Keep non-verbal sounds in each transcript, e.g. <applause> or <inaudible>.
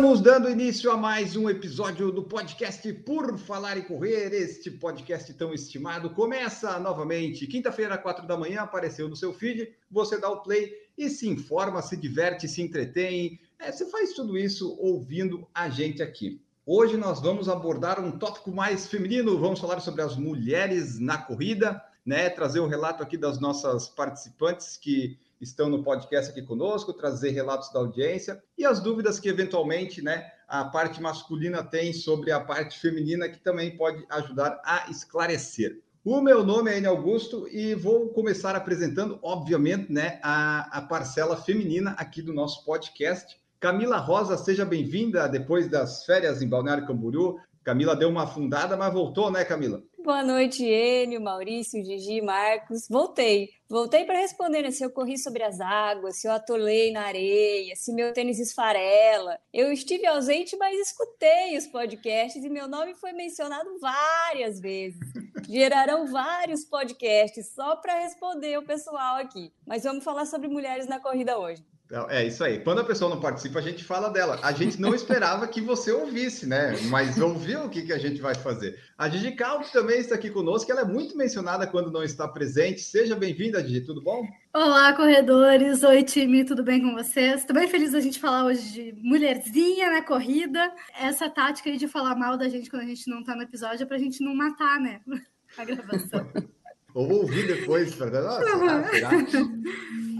Estamos dando início a mais um episódio do podcast Por Falar em Correr. Este podcast tão estimado começa novamente. Quinta-feira, quatro da manhã, apareceu no seu feed. Você dá o play e se informa, se diverte, se entretém. É, você faz tudo isso ouvindo a gente aqui. Hoje nós vamos abordar um tópico mais feminino. Vamos falar sobre as mulheres na corrida, né? Trazer o um relato aqui das nossas participantes que estão no podcast aqui conosco, trazer relatos da audiência e as dúvidas que eventualmente, né, a parte masculina tem sobre a parte feminina que também pode ajudar a esclarecer. O meu nome é Enio Augusto e vou começar apresentando, obviamente, né, a, a parcela feminina aqui do nosso podcast. Camila Rosa, seja bem-vinda depois das férias em Balneário Camboriú. Camila deu uma afundada, mas voltou, né, Camila? Boa noite, Enio, Maurício, Gigi, Marcos. Voltei. Voltei para responder né, se eu corri sobre as águas, se eu atolei na areia, se meu tênis esfarela. Eu estive ausente, mas escutei os podcasts e meu nome foi mencionado várias vezes. Gerarão vários podcasts só para responder o pessoal aqui. Mas vamos falar sobre mulheres na corrida hoje. É isso aí. Quando a pessoa não participa, a gente fala dela. A gente não esperava que você ouvisse, né? Mas ouviu o que, que a gente vai fazer. A Gigi Calvo também está aqui conosco. Ela é muito mencionada quando não está presente. Seja bem-vinda, Gigi. Tudo bom? Olá, corredores. Oi, time. Tudo bem com vocês? Estou bem feliz da gente falar hoje de mulherzinha na corrida. Essa tática aí de falar mal da gente quando a gente não está no episódio é para a gente não matar, né? <laughs> A gravação. Ou ouvir depois, para Nossa, será?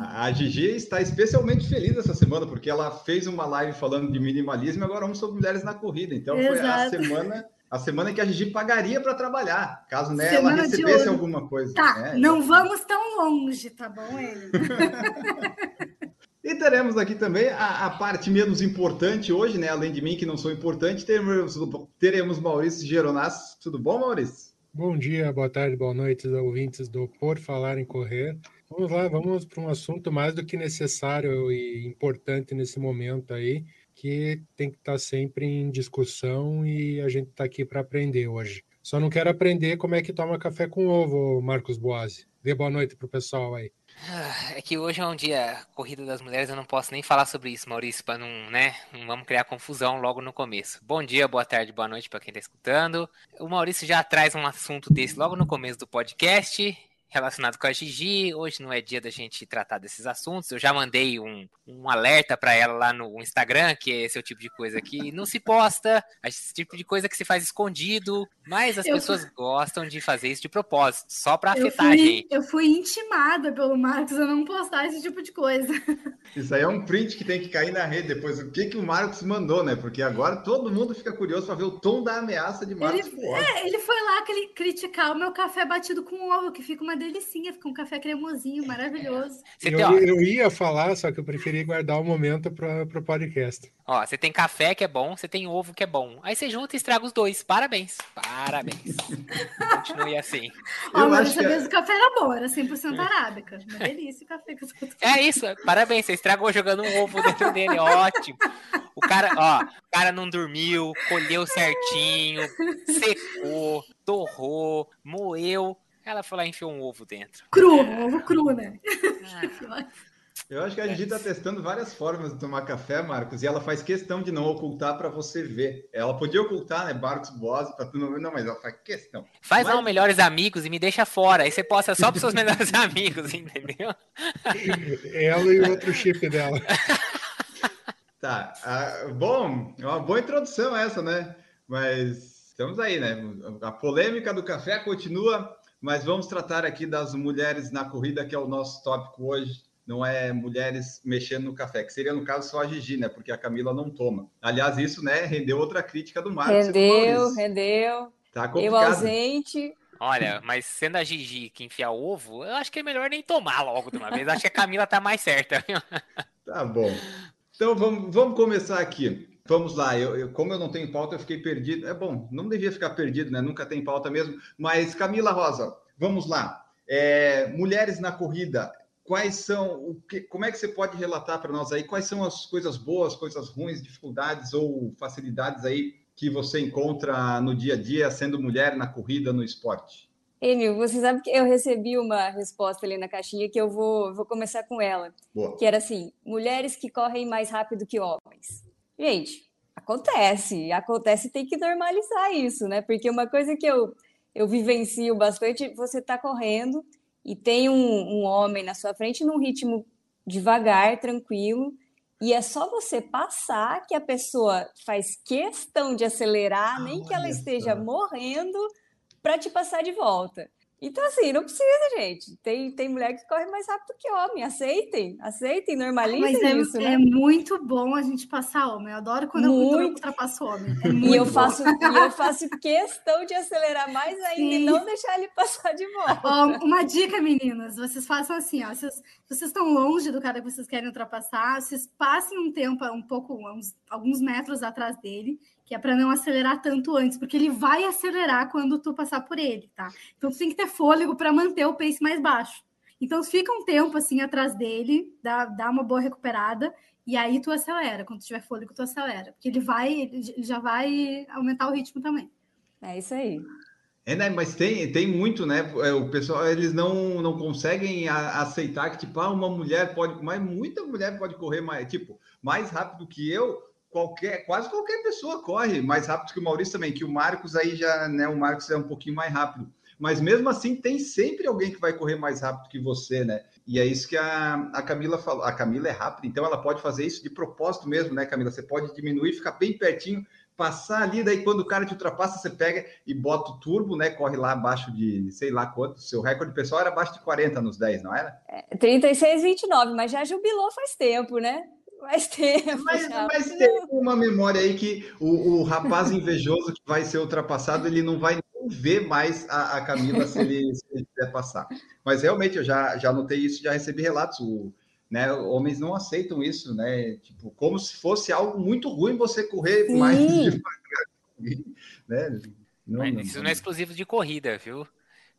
A Gigi está especialmente feliz essa semana, porque ela fez uma live falando de minimalismo e agora vamos sobre mulheres na corrida. Então Exato. foi a semana, a semana que a Gigi pagaria para trabalhar, caso né, ela recebesse alguma coisa. Tá, né? não vamos tão longe, tá bom, ele? <laughs> E teremos aqui também a, a, parte menos importante hoje, né? Além de mim, que não sou importante, teremos, teremos Maurício Geronas. Tudo bom, Maurício? Bom dia, boa tarde, boa noite, ouvintes do Por Falar em Correr. Vamos lá, vamos para um assunto mais do que necessário e importante nesse momento aí, que tem que estar sempre em discussão e a gente está aqui para aprender hoje. Só não quero aprender como é que toma café com ovo, Marcos Boazzi. Dê boa noite para o pessoal aí. Ah, é que hoje é um dia corrida das mulheres, eu não posso nem falar sobre isso, Maurício, para não, né? Não vamos criar confusão logo no começo. Bom dia, boa tarde, boa noite para quem está escutando. O Maurício já traz um assunto desse logo no começo do podcast relacionado com a Gigi. Hoje não é dia da gente tratar desses assuntos. Eu já mandei um, um alerta para ela lá no Instagram, que é esse é o tipo de coisa que não se posta, esse tipo de coisa que se faz escondido, mas as eu pessoas fui... gostam de fazer isso de propósito, só para afetar fui, a gente. Eu fui intimada pelo Marcos a não postar esse tipo de coisa. <laughs> Isso aí é um print que tem que cair na rede depois. O que, que o Marcos mandou, né? Porque agora todo mundo fica curioso para ver o tom da ameaça de Marcos. Ele, é, ele foi lá criticar o meu café batido com ovo, que fica uma delicinha, fica um café cremosinho, maravilhoso. Eu, eu ia falar, só que eu preferi guardar o um momento para o podcast. Ó, você tem café que é bom, você tem ovo que é bom. Aí você junta e estraga os dois. Parabéns. Parabéns. Continue assim. Ó, mas dessa vez o café era bom, era 100% arábica. Uma delícia o café que eu tô É isso, parabéns. Você estragou jogando um ovo dentro dele. Ótimo. O cara, ó, o cara não dormiu, colheu certinho, secou, torrou, moeu. Ela foi lá e enfiou um ovo dentro. Cru, um ovo cru, né? Ah. Eu acho que a Gigi está testando várias formas de tomar café, Marcos, e ela faz questão de não ocultar para você ver. Ela podia ocultar, né, Marcos Boas, para tu não ver, não, mas ela faz questão. Faz mas... não melhores amigos e me deixa fora. Aí você posta só para seus <laughs> melhores amigos, entendeu? Ela e o outro chip dela. <laughs> Tá, ah, bom, é uma boa introdução essa, né? Mas estamos aí, né? A polêmica do café continua, mas vamos tratar aqui das mulheres na corrida, que é o nosso tópico hoje não é mulheres mexendo no café, que seria no caso só a Gigi, né? Porque a Camila não toma. Aliás, isso, né, rendeu outra crítica do Marcos. Rendeu, rendeu. Tá complicado. Eu ausente. Olha, mas sendo a Gigi que enfia ovo, eu acho que é melhor nem tomar logo de uma vez. Acho que a Camila tá mais certa. <laughs> tá bom. Então vamos, vamos começar aqui. Vamos lá, eu, eu, como eu não tenho pauta, eu fiquei perdido. É bom, não devia ficar perdido, né? Nunca tem pauta mesmo. Mas, Camila Rosa, vamos lá. É, mulheres na corrida, quais são, o que, como é que você pode relatar para nós aí quais são as coisas boas, coisas ruins, dificuldades ou facilidades aí que você encontra no dia a dia sendo mulher na corrida, no esporte? Enio, você sabe que eu recebi uma resposta ali na caixinha que eu vou, vou começar com ela. Boa. Que era assim: mulheres que correm mais rápido que homens. Gente, acontece, acontece, tem que normalizar isso, né? Porque uma coisa que eu, eu vivencio bastante, você está correndo e tem um, um homem na sua frente num ritmo devagar, tranquilo, e é só você passar que a pessoa faz questão de acelerar, ah, nem que ela esteja morrendo, para te passar de volta. Então, assim, não precisa, gente. Tem, tem mulher que corre mais rápido que homem. Aceitem, aceitem, normalizem Mas é, isso. Né? É muito bom a gente passar homem. Eu adoro quando muito. eu ultrapasso homem. É e, eu faço, e eu faço questão de acelerar mais ainda Sim. e não deixar ele <laughs> passar de volta. Ó, uma dica, meninas. Vocês façam assim, ó. Vocês, vocês estão longe do cara que vocês querem ultrapassar, vocês passem um tempo, um pouco, uns, alguns metros atrás dele que é para não acelerar tanto antes, porque ele vai acelerar quando tu passar por ele, tá? Então tu tem que ter fôlego para manter o pace mais baixo. Então fica um tempo assim atrás dele, dá, dá uma boa recuperada e aí tu acelera. Quando tiver fôlego, tu acelera, porque ele vai, ele já vai aumentar o ritmo também. É isso aí. É, né? Mas tem, tem muito, né? É, o pessoal, eles não, não conseguem aceitar que, tipo, ah, uma mulher pode, mas muita mulher pode correr mais, tipo, mais rápido que eu, qualquer, quase qualquer pessoa corre mais rápido que o Maurício também, que o Marcos aí já, né, o Marcos é um pouquinho mais rápido. Mas mesmo assim, tem sempre alguém que vai correr mais rápido que você, né? E é isso que a, a Camila falou. A Camila é rápida, então ela pode fazer isso de propósito mesmo, né, Camila? Você pode diminuir, ficar bem pertinho, passar ali, daí quando o cara te ultrapassa, você pega e bota o turbo, né? Corre lá abaixo de sei lá quanto. Seu recorde pessoal era abaixo de 40 nos 10, não era? É, 36, 29, mas já jubilou faz tempo, né? Mas tem. Mas, mas tem uma memória aí que o, o, rapaz <laughs> invejoso que vai ser ultrapassado, ele não vai nem ver mais a, a Camila se ele, se ele quiser passar. Mas realmente eu já, já notei isso, já recebi relatos. O, né, homens não aceitam isso, né? Tipo, como se fosse algo muito ruim você correr Sim. mais devagar. Né? Não, não, isso não é exclusivo de corrida, viu?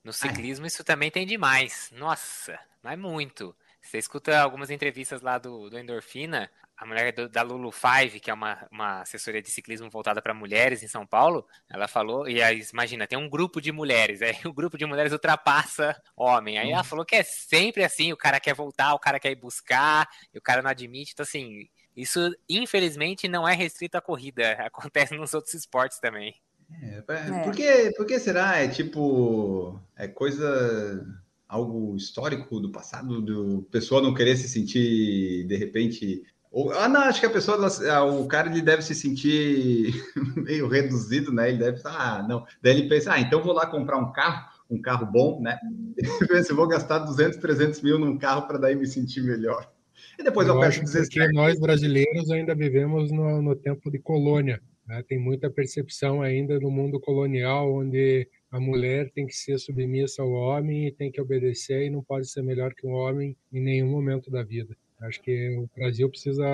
No ciclismo, isso também tem demais. Nossa, mas muito. Você escuta algumas entrevistas lá do, do Endorfina, a mulher do, da Lulu Five, que é uma, uma assessoria de ciclismo voltada para mulheres em São Paulo, ela falou, e aí, imagina, tem um grupo de mulheres, <laughs> aí o grupo de mulheres ultrapassa homem. Aí ela falou que é sempre assim, o cara quer voltar, o cara quer ir buscar, e o cara não admite. Então, assim, isso infelizmente não é restrito à corrida, <laughs> acontece nos outros esportes também. É, é. Por, que, por que será? É tipo. É coisa algo histórico do passado, do pessoa não querer se sentir de repente. Ou, ah, não, acho que a pessoa, ah, o cara ele deve se sentir <laughs> meio reduzido, né? Ele deve, ah, não. Daí ele pensa, ah, então vou lá comprar um carro, um carro bom, né? Pensa, vou gastar 200, 300 mil num carro para daí me sentir melhor. E depois eu, eu peço 17. Porque nós brasileiros ainda vivemos no, no tempo de colônia. Né? Tem muita percepção ainda no mundo colonial, onde a mulher tem que ser submissa ao homem e tem que obedecer e não pode ser melhor que um homem em nenhum momento da vida. Acho que o Brasil precisa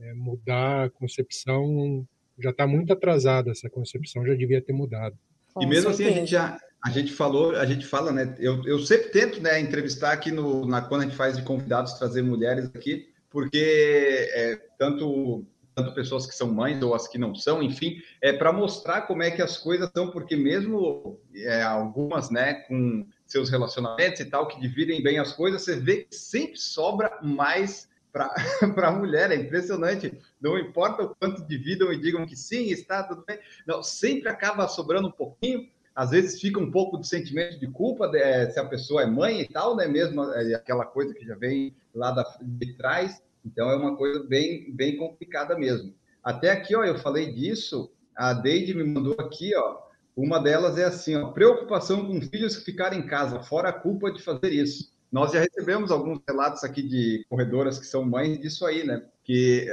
é, mudar a concepção. Já está muito atrasada essa concepção, já devia ter mudado. E mesmo assim a gente já a gente falou, a gente fala, né? Eu, eu sempre tento, né, entrevistar aqui no na quando a gente faz de convidados trazer mulheres aqui, porque é, tanto tanto pessoas que são mães ou as que não são, enfim, é para mostrar como é que as coisas são, porque mesmo é, algumas, né, com seus relacionamentos e tal, que dividem bem as coisas, você vê que sempre sobra mais para <laughs> a mulher, é impressionante. Não importa o quanto dividam e digam que sim, está tudo bem, não, sempre acaba sobrando um pouquinho. Às vezes fica um pouco de sentimento de culpa de, é, se a pessoa é mãe e tal, né? Mesmo é, aquela coisa que já vem lá da, de trás. Então é uma coisa bem, bem complicada mesmo. Até aqui, ó, eu falei disso, a Deide me mandou aqui, ó, uma delas é assim, ó, preocupação com filhos que ficarem em casa, fora a culpa de fazer isso. Nós já recebemos alguns relatos aqui de corredoras que são mães disso aí, né? Que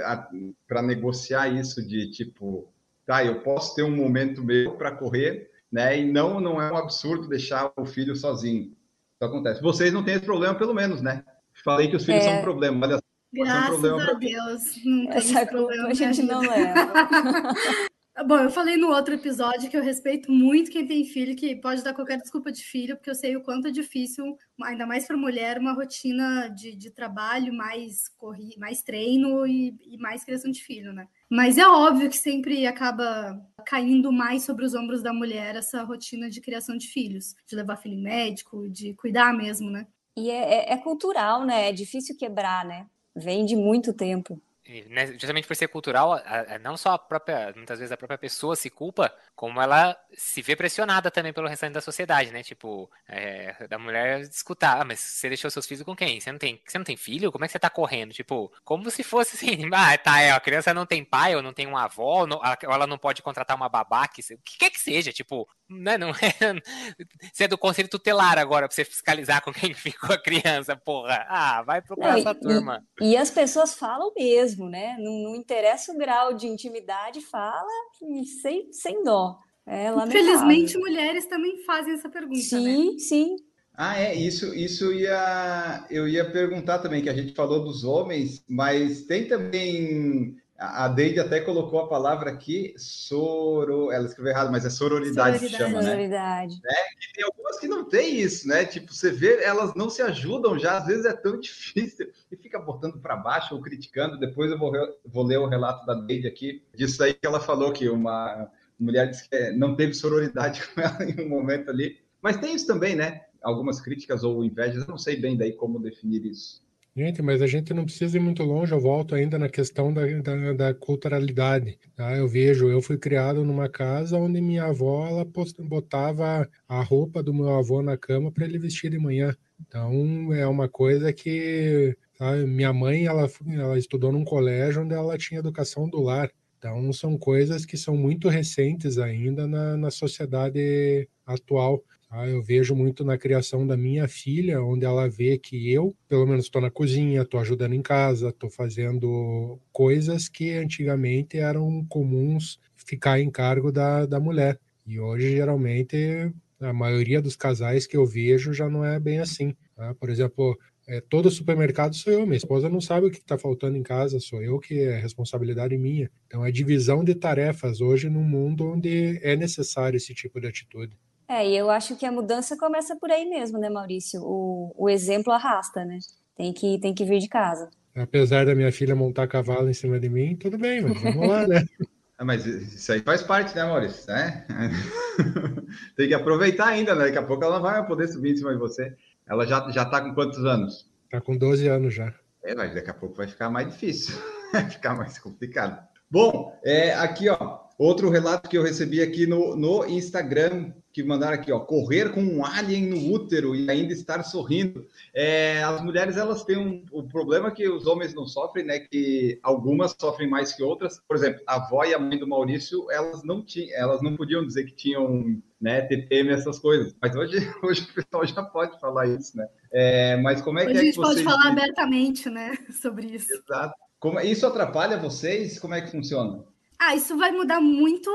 para negociar isso de tipo, tá, eu posso ter um momento meu para correr, né? E não, não é um absurdo deixar o filho sozinho. Isso acontece. Vocês não têm esse problema, pelo menos, né? Falei que os filhos é... são um problema. Olha Graças a Deus. Não Essa culpa a gente não leva. <laughs> Bom, eu falei no outro episódio que eu respeito muito quem tem filho, que pode dar qualquer desculpa de filho, porque eu sei o quanto é difícil, ainda mais para mulher, uma rotina de, de trabalho, mais, corri, mais treino e, e mais criação de filho, né? Mas é óbvio que sempre acaba caindo mais sobre os ombros da mulher essa rotina de criação de filhos, de levar filho em médico, de cuidar mesmo, né? E é, é, é cultural, né? É difícil quebrar, né? Vem de muito tempo né, justamente por ser cultural, a, a, não só a própria, muitas vezes a própria pessoa se culpa, como ela se vê pressionada também pelo restante da sociedade, né? Tipo, é, da mulher escutar, ah, mas você deixou seus filhos com quem? Você não tem, você não tem filho? Como é que você tá correndo? Tipo, como se fosse assim, <laughs> ah, tá, é, a criança não tem pai, ou não tem uma avó, ou, ou ela não pode contratar uma babá, que, o que quer que seja, tipo, né, não é, <laughs> você é do conselho tutelar agora pra você fiscalizar com quem ficou a criança, porra. Ah, vai procurar essa turma. E, e as pessoas falam mesmo mesmo, né? Não, não interessa o grau de intimidade, fala sem, sem dó. É Infelizmente, mulheres também fazem essa pergunta, sim, né? Sim, Ah, é, isso, isso ia, eu ia perguntar também, que a gente falou dos homens, mas tem também a Deide até colocou a palavra aqui, soro, ela escreveu errado, mas é sororidade, sororidade. que chama, sororidade. né? É, tem algumas que não tem isso, né? Tipo, você vê, elas não se ajudam já, às vezes é tão <laughs> difícil, e fica botando para baixo ou criticando. Depois eu vou, vou ler o relato da Deide aqui, disso aí que ela falou, que uma mulher disse que não teve sororidade <laughs> com ela em um momento ali. Mas tem isso também, né? Algumas críticas ou invejas, eu não sei bem daí como definir isso. Gente, mas a gente não precisa ir muito longe, eu volto ainda na questão da, da, da culturalidade. Tá? Eu vejo, eu fui criado numa casa onde minha avó ela botava a roupa do meu avô na cama para ele vestir de manhã. Então é uma coisa que minha mãe ela, ela estudou num colégio onde ela tinha educação do lar. Então são coisas que são muito recentes ainda na, na sociedade atual. Ah, eu vejo muito na criação da minha filha, onde ela vê que eu, pelo menos, estou na cozinha, estou ajudando em casa, estou fazendo coisas que antigamente eram comuns ficar em cargo da, da mulher. E hoje, geralmente, a maioria dos casais que eu vejo já não é bem assim. Tá? Por exemplo, é, todo supermercado sou eu, minha esposa não sabe o que está faltando em casa, sou eu que é responsabilidade minha. Então, é divisão de tarefas hoje num mundo onde é necessário esse tipo de atitude. É, e eu acho que a mudança começa por aí mesmo, né, Maurício? O, o exemplo arrasta, né? Tem que, tem que vir de casa. Apesar da minha filha montar cavalo em cima de mim, tudo bem, mas vamos lá, né? <laughs> Ah, mas isso aí faz parte, né, Maurício? Né? <laughs> Tem que aproveitar ainda, né? Daqui a pouco ela não vai poder subir em cima de você. Ela já, já tá com quantos anos? Tá com 12 anos já. É, mas daqui a pouco vai ficar mais difícil. <laughs> Vai ficar mais complicado. Bom, é, aqui, ó, outro relato que eu recebi aqui no, no Instagram que mandaram aqui, ó, correr com um alien no útero e ainda estar sorrindo. É, as mulheres, elas têm um, o problema que os homens não sofrem, né, que algumas sofrem mais que outras. Por exemplo, a avó e a mãe do Maurício, elas não tinham, elas não podiam dizer que tinham, né, TPM, essas coisas. Mas hoje, <laughs> hoje o pessoal já pode falar isso, né? É, mas como é hoje que é a gente que pode falar abertamente, né, <laughs> sobre isso. Exato. Como, isso atrapalha vocês? Como é que funciona? Ah, isso vai mudar muito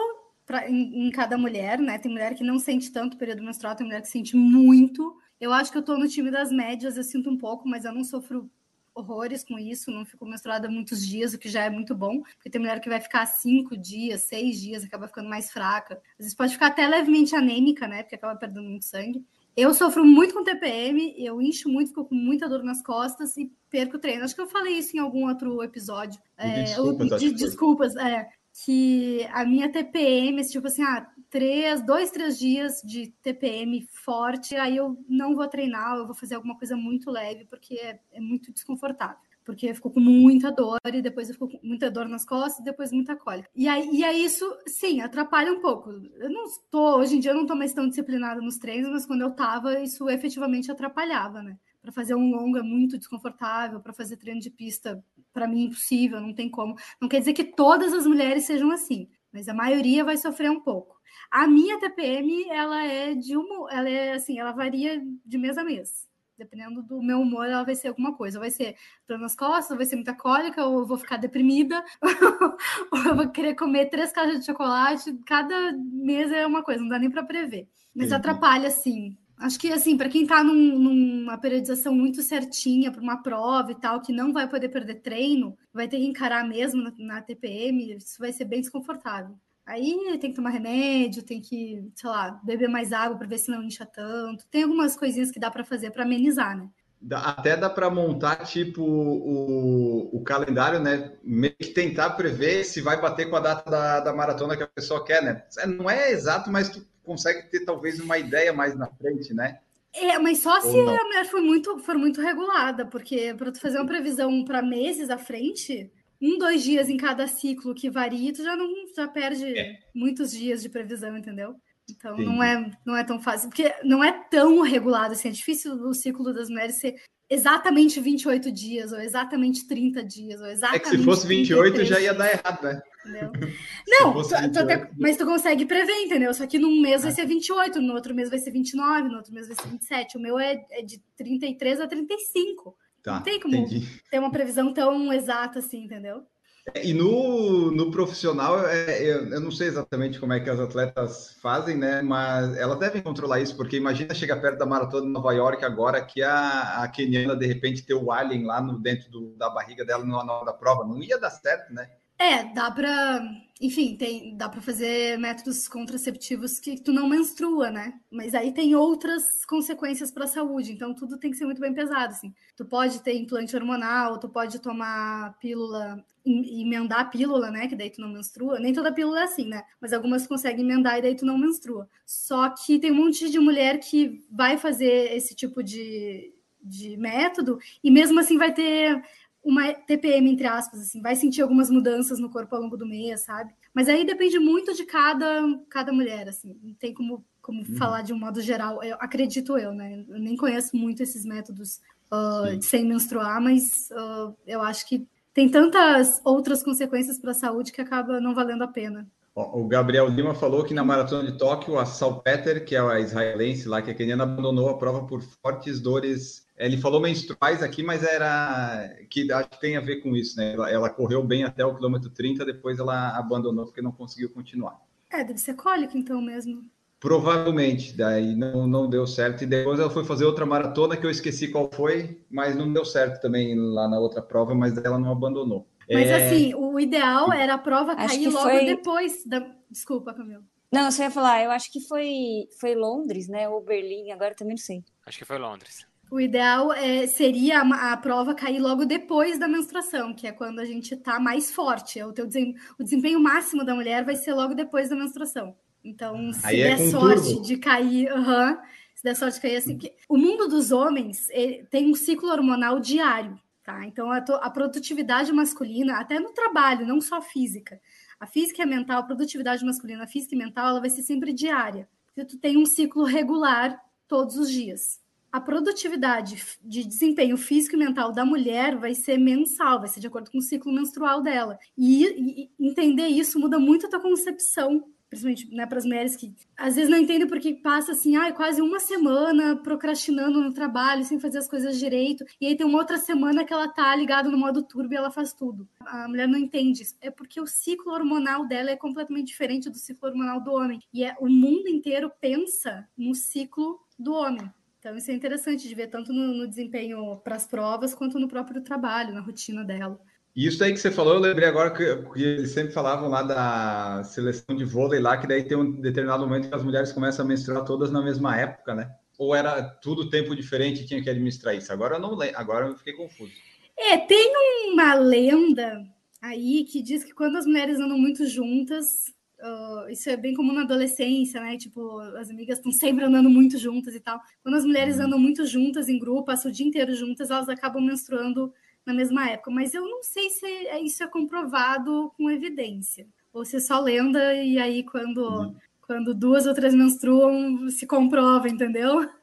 pra, em, em, cada mulher, né? Tem mulher que não sente tanto o período menstrual, tem mulher que sente muito. Eu acho que eu tô no time das médias, eu sinto um pouco, mas eu não sofro horrores com isso, não fico menstruada muitos dias, o que já é muito bom, porque tem mulher que vai ficar cinco dias, seis dias, acaba ficando mais fraca. Às vezes pode ficar até levemente anêmica, né? Porque acaba perdendo muito sangue. Eu sofro muito com TPM, eu incho muito, fico com muita dor nas costas e perco o treino. Acho que eu falei isso em algum outro episódio. É, desculpas, de, desculpas, é que a minha TPM, tipo assim, ah, três, dois, três dias de TPM forte, aí eu não vou treinar, eu vou fazer alguma coisa muito leve, porque é, é muito desconfortável. Porque ficou com muita dor, e depois eu fico com muita dor nas costas, e depois muita cólica. E aí, e aí isso, sim, atrapalha um pouco. Eu não estou, hoje em dia eu não estou mais tão disciplinada nos treinos, mas quando eu estava, isso efetivamente atrapalhava, né? Para fazer um longo é muito desconfortável, para fazer treino de pista para mim impossível, não tem como. Não quer dizer que todas as mulheres sejam assim, mas a maioria vai sofrer um pouco. A minha TPM, ela é de uma, ela é assim, ela varia de mês a mês. Dependendo do meu humor, ela vai ser alguma coisa. Vai ser dor nas costas, vai ser muita cólica, ou eu vou ficar deprimida, <laughs> ou eu vou querer comer três caixas de chocolate. Cada mês é uma coisa, não dá nem para prever. Mas atrapalha, sim. Acho que, assim, para quem está num, numa periodização muito certinha para uma prova e tal, que não vai poder perder treino, vai ter que encarar mesmo na, na, TPM, isso vai ser bem desconfortável. Aí tem que tomar remédio, tem que, sei lá, beber mais água para ver se não incha tanto. Tem algumas coisinhas que dá para fazer para amenizar, né? Até dá para montar tipo o, o calendário, né? Meio que tentar prever se vai bater com a data da, da maratona que a pessoa quer, né? É, não é exato, mas tu consegue ter talvez uma ideia mais na frente, né? É, mas só se a mulher for muito, for muito regulada, porque para tu fazer uma previsão para meses à frente, um, dois dias em cada ciclo que varia, tu já não já perde é. muitos dias de previsão, entendeu? Então não é, não é tão fácil, porque não é tão regulado assim, é difícil o ciclo das mulheres ser exatamente 28 dias, ou exatamente 30 dias, ou exatamente. É que se fosse 28 já ia dar errado, né? Entendeu? <laughs> Não, tu, tu até, mas tu consegue prever, entendeu? Só que num mês vai ah. ser 28, no outro mês vai ser 29, no outro mês vai ser 27. O meu é, é de 33 a 35. Tá, não tem como entendi. ter uma previsão tão exata assim, entendeu? É, e no, no profissional, é, eu, eu, não sei exatamente como é que as atletas fazem, né? Mas elas devem controlar isso, porque imagina chegar perto da maratona de Nova York agora que a, a Keniana de repente ter o alien lá no, dentro do, da barriga dela na hora da prova. Não ia dar certo, né? É, dá para, enfim, tem, dá para fazer métodos contraceptivos que tu não menstrua, né? Mas aí tem outras consequências para a saúde, então tudo tem que ser muito bem pesado, assim. Tu pode ter implante hormonal, tu pode tomar pílula, emendar a pílula, né? Que daí tu não menstrua. Nem toda pílula é assim, né? Mas algumas conseguem emendar e daí tu não menstrua. Só que tem um monte de mulher que vai fazer esse tipo de, de método e mesmo assim vai ter uma TPM, entre aspas, assim, vai sentir algumas mudanças no corpo ao longo do mês, sabe? Mas aí depende muito de cada, cada mulher, assim, não tem como, como uhum. falar de um modo geral, eu, acredito eu, né? Eu nem conheço muito esses métodos uh, sem menstruar, mas uh, eu acho que tem tantas outras consequências para a saúde que acaba não valendo a pena. O Gabriel Lima falou que na maratona de Tóquio, a Salpeter, que é a israelense lá, que a keniana abandonou a prova por fortes dores ele falou menstruais aqui, mas era que acho que tem a ver com isso, né? Ela, ela, correu bem até o quilômetro 30, depois ela abandonou porque não conseguiu continuar. É, deve ser cólica então mesmo. Provavelmente, daí não, não deu certo. E depois ela foi fazer outra maratona que eu esqueci qual foi, mas não deu certo também lá na outra prova, mas ela não abandonou. Mas é... assim, o ideal era a prova cair logo foi... depois da. Desculpa, Camilo. Não, você ia falar, eu acho que foi, foi Londres, né? Ou Berlim, agora também não sei. Acho que foi Londres. O ideal é, seria a, a, prova cair logo depois da menstruação, que é quando a gente está mais forte. É o, teu desem, o desempenho máximo da mulher vai ser logo depois da menstruação. Então, se Aí é der é sorte turbo. de cair, uhum, se der sorte de cair assim, que, o mundo dos homens tem um ciclo hormonal diário, tá? Então, a, a produtividade masculina, até no trabalho, não só física, a física e a mental, a produtividade masculina, a física e mental, ela vai ser sempre diária. Porque tu tem um ciclo regular todos os dias a produtividade de desempenho físico e mental da mulher vai ser mensal, vai ser de acordo com o ciclo menstrual dela. E, e entender isso muda muito a tua concepção principalmente né, para as mulheres que às vezes não entendem porque passa assim, ah, quase uma semana procrastinando no trabalho, sem fazer as coisas direito, e aí tem uma outra semana que ela tá ligada no modo turbo e ela faz tudo. A mulher não entende isso. É porque o ciclo hormonal dela é completamente diferente do ciclo hormonal do homem. E é o mundo inteiro pensa no ciclo do homem. Então, isso é interessante de ver tanto no, no desempenho para as provas quanto no próprio trabalho, na rotina dela. Isso aí que você falou, eu lembrei agora que, que, eles sempre falavam lá da seleção de vôlei lá, que daí tem um determinado momento que as mulheres começam a menstruar todas na mesma época, né? Ou era tudo tempo diferente e tinha que administrar isso? Agora eu não lembro, agora eu fiquei confuso. É, tem uma lenda aí que diz que quando as mulheres andam muito juntas, Uh, isso é bem comum na adolescência, né? Tipo, as amigas estão sempre andando muito juntas e tal. Quando as mulheres uhum. andam muito juntas em grupo, passam o dia inteiro juntas, elas acabam menstruando na mesma época. Mas eu não sei se é, isso é comprovado com evidência. Ou se é só lenda e aí quando, uhum. quando duas ou três menstruam, se comprova, entendeu? <laughs>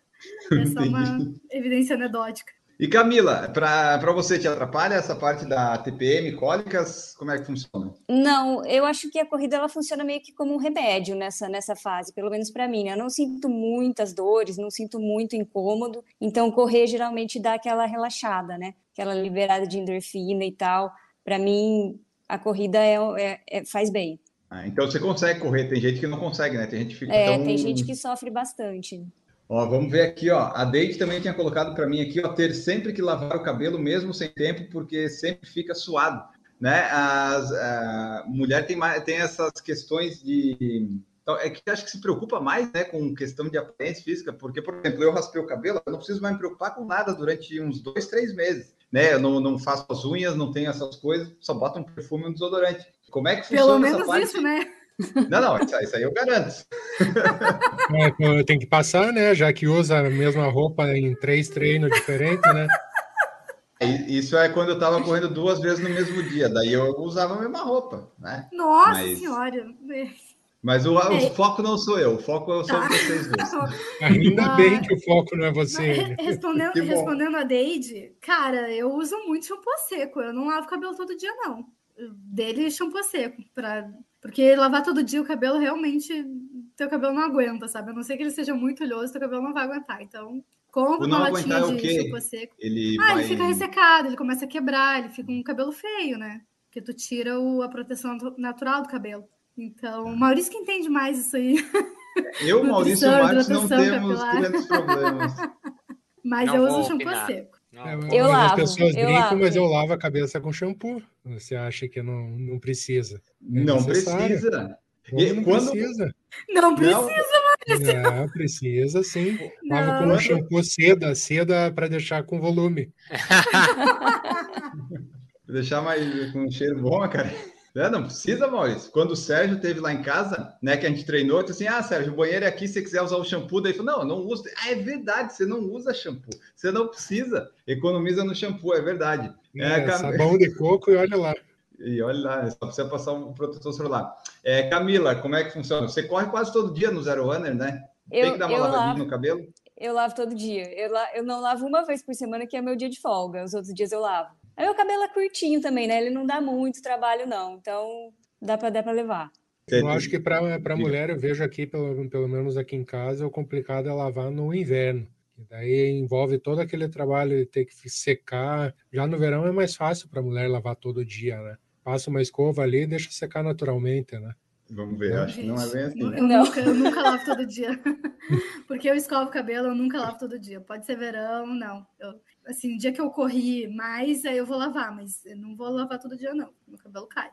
É uma evidência anedótica. E Camila, para você te atrapalha essa parte da TPM, cólicas? Como é que funciona? Não, eu acho que a corrida ela funciona meio que como um remédio nessa, nessa fase, pelo menos para mim. Né? Eu não sinto muitas dores, não sinto muito incômodo, então correr geralmente dá aquela relaxada, né? Aquela liberada de endorfina e tal. Para mim, a corrida é, é, é faz bem. Ah, então você consegue correr, tem gente que não consegue, né? Tem gente que fica É, tão... tem gente que sofre bastante. Ó, vamos ver aqui, ó. A Deide também tinha colocado para mim aqui, ó, ter sempre que lavar o cabelo mesmo sem tempo, porque sempre fica suado. né? As, a mulher tem, mais, tem essas questões de. Então, é que acho que se preocupa mais né, com questão de aparência física, porque, por exemplo, eu raspei o cabelo, eu não preciso mais me preocupar com nada durante uns dois, três meses. Né? Eu não, não faço as unhas, não tenho essas coisas, só boto um perfume e um desodorante. Como é que funciona Pelo menos isso, né? Não, não, isso, isso aí eu garanto. <laughs> É, tem que passar, né? Já que usa a mesma roupa em três treinos diferentes, né? E Isso é quando eu estava correndo duas vezes no mesmo dia, daí eu usava a mesma roupa, né? Nossa Mas- senhora. Mas o, o É. foco não sou eu, o foco são Tá. vocês dois. <laughs> Ainda Ah. bem que o foco não é você. né? respondendo, respondendo a Deide, cara, eu uso muito shampoo seco. Eu não lavo cabelo todo dia, não. Dele shampoo seco. Pra... Porque lavar todo dia o cabelo realmente. Teu cabelo não aguenta, sabe? A não ser que ele seja muito oleoso, teu cabelo não vai aguentar. Então, compra uma latinha é de shampoo seco. Ele Ah, vai... ele fica ressecado, ele começa a quebrar, ele fica um cabelo feio, né? Porque tu tira o- a proteção natu- natural do cabelo. Então, o Maurício que entende mais isso aí. Eu, <laughs> Maurício e Marcos não temos capilar. grandes problemas. <laughs> Mas Não eu uso shampoo opinar. seco. Não, É, Eu lavo, As pessoas eu brincam, lavo. mas eu lavo a cabeça com shampoo. Você acha que não, não precisa? Não necessário. precisa. E não quando- precisa? Não precisa. Não, É, precisa sim. Lava com Não. um shampoo seda, seda para deixar com volume. <laughs> Deixar mais com um cheiro bom, cara. É, não precisa, Maurício. Quando o Sérgio teve lá em casa, né, que a gente treinou, eu disse assim: ah, Sérgio, o banheiro é aqui, se você quiser usar o shampoo, daí ele falou: não, não uso. Ah, é verdade, você não usa shampoo. Você não precisa. Economiza no shampoo, é verdade. É, É, Cam- Sabão de coco e olha lá. <laughs> E olha lá, só precisa passar um protetor solar. É, Camila, como é que funciona? Você corre quase todo dia no Zero Runner, né? Tem Eu, que dar uma lavadinha lavo, no cabelo? eu lavo todo dia. Eu, la- eu não lavo uma vez por semana, que é meu dia de folga. Os outros dias eu lavo. Aí meu cabelo é curtinho também, né? Ele não dá muito trabalho, não. Então dá pra, dá pra levar. Eu acho que para mulher, eu vejo aqui, pelo, pelo menos aqui em casa, o complicado é lavar no inverno. E daí envolve todo aquele trabalho de ter que secar. Já no verão é mais fácil para a mulher lavar todo dia, né? Passa uma escova ali e deixa secar naturalmente, né? Vamos ver, acho que não é bem assim. Eu, Não. Nunca, eu nunca <laughs> lavo todo dia. <laughs> Porque eu escovo o cabelo, eu nunca lavo todo dia. Pode ser verão, não. Eu, assim, o dia que eu corri mais, aí eu vou lavar, mas eu não vou lavar todo dia, não. Meu cabelo cai.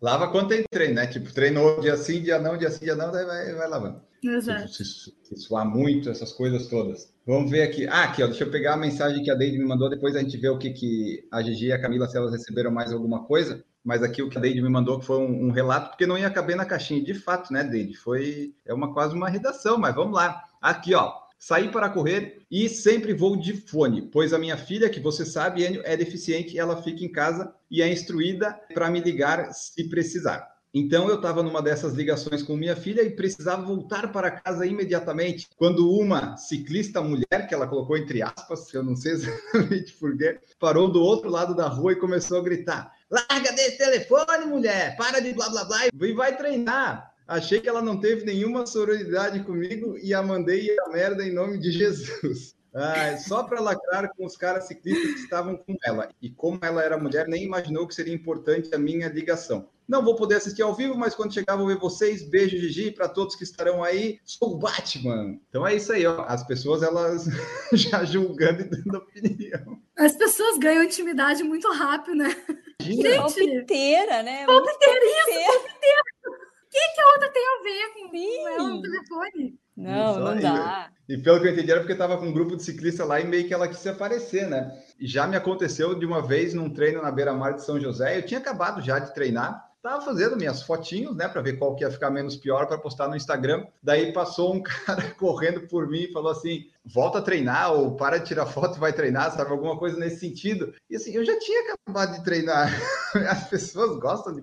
Lava quando tem treino, né? Tipo, treinou dia sim, dia não, dia sim, dia não, daí vai, vai lavando. Exato. Se, se- se suar muito, essas coisas todas. Vamos ver aqui. Ah, aqui, ó, deixa eu pegar a mensagem que a Deide me mandou, depois a gente vê o que, que a Gigi e a Camila, se elas receberam mais alguma coisa. Mas aqui o que a Deide me mandou foi um, um relato, porque não ia caber na caixinha. De fato, né, Deide? Foi é uma quase uma redação, mas vamos lá. Aqui, ó. Saí para correr e sempre vou de fone, pois a minha filha, que você sabe, Enio, é deficiente ela fica em casa e é instruída para me ligar se precisar. Então eu estava numa dessas ligações com minha filha e precisava voltar para casa imediatamente. Quando uma ciclista mulher, que ela colocou entre aspas, eu não sei <laughs> exatamente porquê, parou do outro lado da rua e começou a gritar: Larga desse telefone, mulher! Para de blá blá blá e vai treinar. Achei que ela não teve nenhuma sororidade comigo e a mandei a merda em nome de Jesus. Ah, só para lacrar com os caras ciclistas que estavam com ela. E como ela era mulher, nem imaginou que seria importante a minha ligação. Não vou poder assistir ao vivo, mas quando chegar vou ver vocês. Beijo, Gigi, para todos que estarão aí. Sou o Batman. Então é isso aí, ó. As pessoas elas <laughs> já julgando e dando opinião. As pessoas ganham intimidade muito rápido, né? Imagina. Palpiteira, né? Palpiteira, Palpiteira. O que, que a outra tem a ver com Sim. ela no telefone? Não, não dá. E pelo que eu entendi era porque estava com um grupo de ciclista lá e meio que ela quis se aparecer, né? E já me aconteceu de uma vez num treino na beira-mar de São José. Eu tinha acabado já de treinar, tava fazendo minhas fotinhos, né, para ver qual que ia ficar menos pior para postar no Instagram. Daí passou um <laughs> cara correndo por mim e falou assim: volta a treinar ou para de tirar foto e vai treinar, sabe? Alguma coisa nesse sentido. E assim, eu já tinha acabado de treinar. <laughs> As pessoas gostam de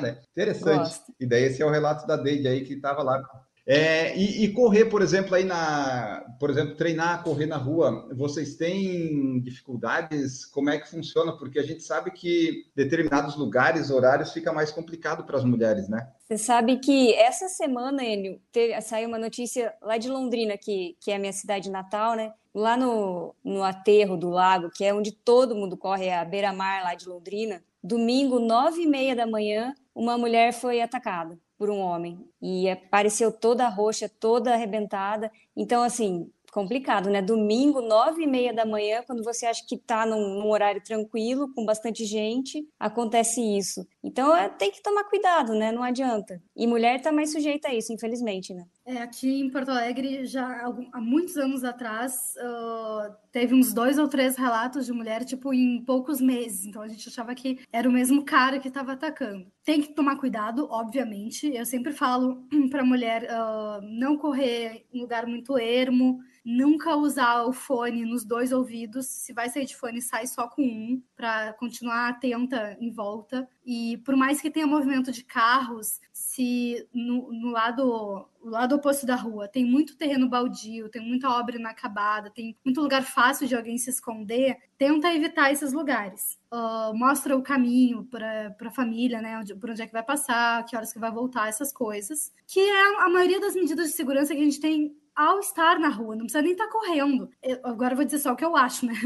né? Interessante. Gosto. E daí esse é o relato da Deide aí que estava lá. É, e, e correr, por exemplo, aí na, por exemplo, treinar, correr na rua, vocês têm dificuldades? Como é que funciona? Porque a gente sabe que determinados lugares, horários, fica mais complicado para as mulheres, né? Você sabe que essa semana, Enio, teve- saiu uma notícia lá de Londrina, que, que é a minha cidade natal, né? Lá no, no aterro do lago, que é onde todo mundo corre, é a beira-mar lá de Londrina. Domingo, nove e meia da manhã, uma mulher foi atacada por um homem e apareceu toda roxa, toda arrebentada. Então, assim, complicado, né? Domingo, nove e meia da manhã, quando você acha que está num, num, horário tranquilo, com bastante gente, acontece isso. Então é, tem que tomar cuidado, né? Não adianta. E mulher está mais sujeita a isso, infelizmente, né? É, aqui em Porto Alegre, já há muitos anos atrás, uh, teve uns dois ou três relatos de mulher, tipo, em poucos meses. Então a gente achava que era o mesmo cara que estava atacando. Tem que tomar cuidado, obviamente. Eu sempre falo <clears throat> para mulher uh, não correr em lugar muito ermo, nunca usar o fone nos dois ouvidos. Se vai sair de fone, sai só com um, para continuar atenta em volta. E por mais que tenha movimento de carros, se no, no lado o lado oposto da rua tem muito terreno baldio, tem muita obra inacabada, tem muito lugar fácil de alguém se esconder, tenta evitar esses lugares. Uh, mostra o caminho para a família, né? Por onde é que vai passar, que horas que vai voltar, essas coisas. Que é a maioria das medidas de segurança que a gente tem ao estar na rua, não precisa nem estar tá correndo. Eu, agora eu vou dizer só o que eu acho, né? <laughs>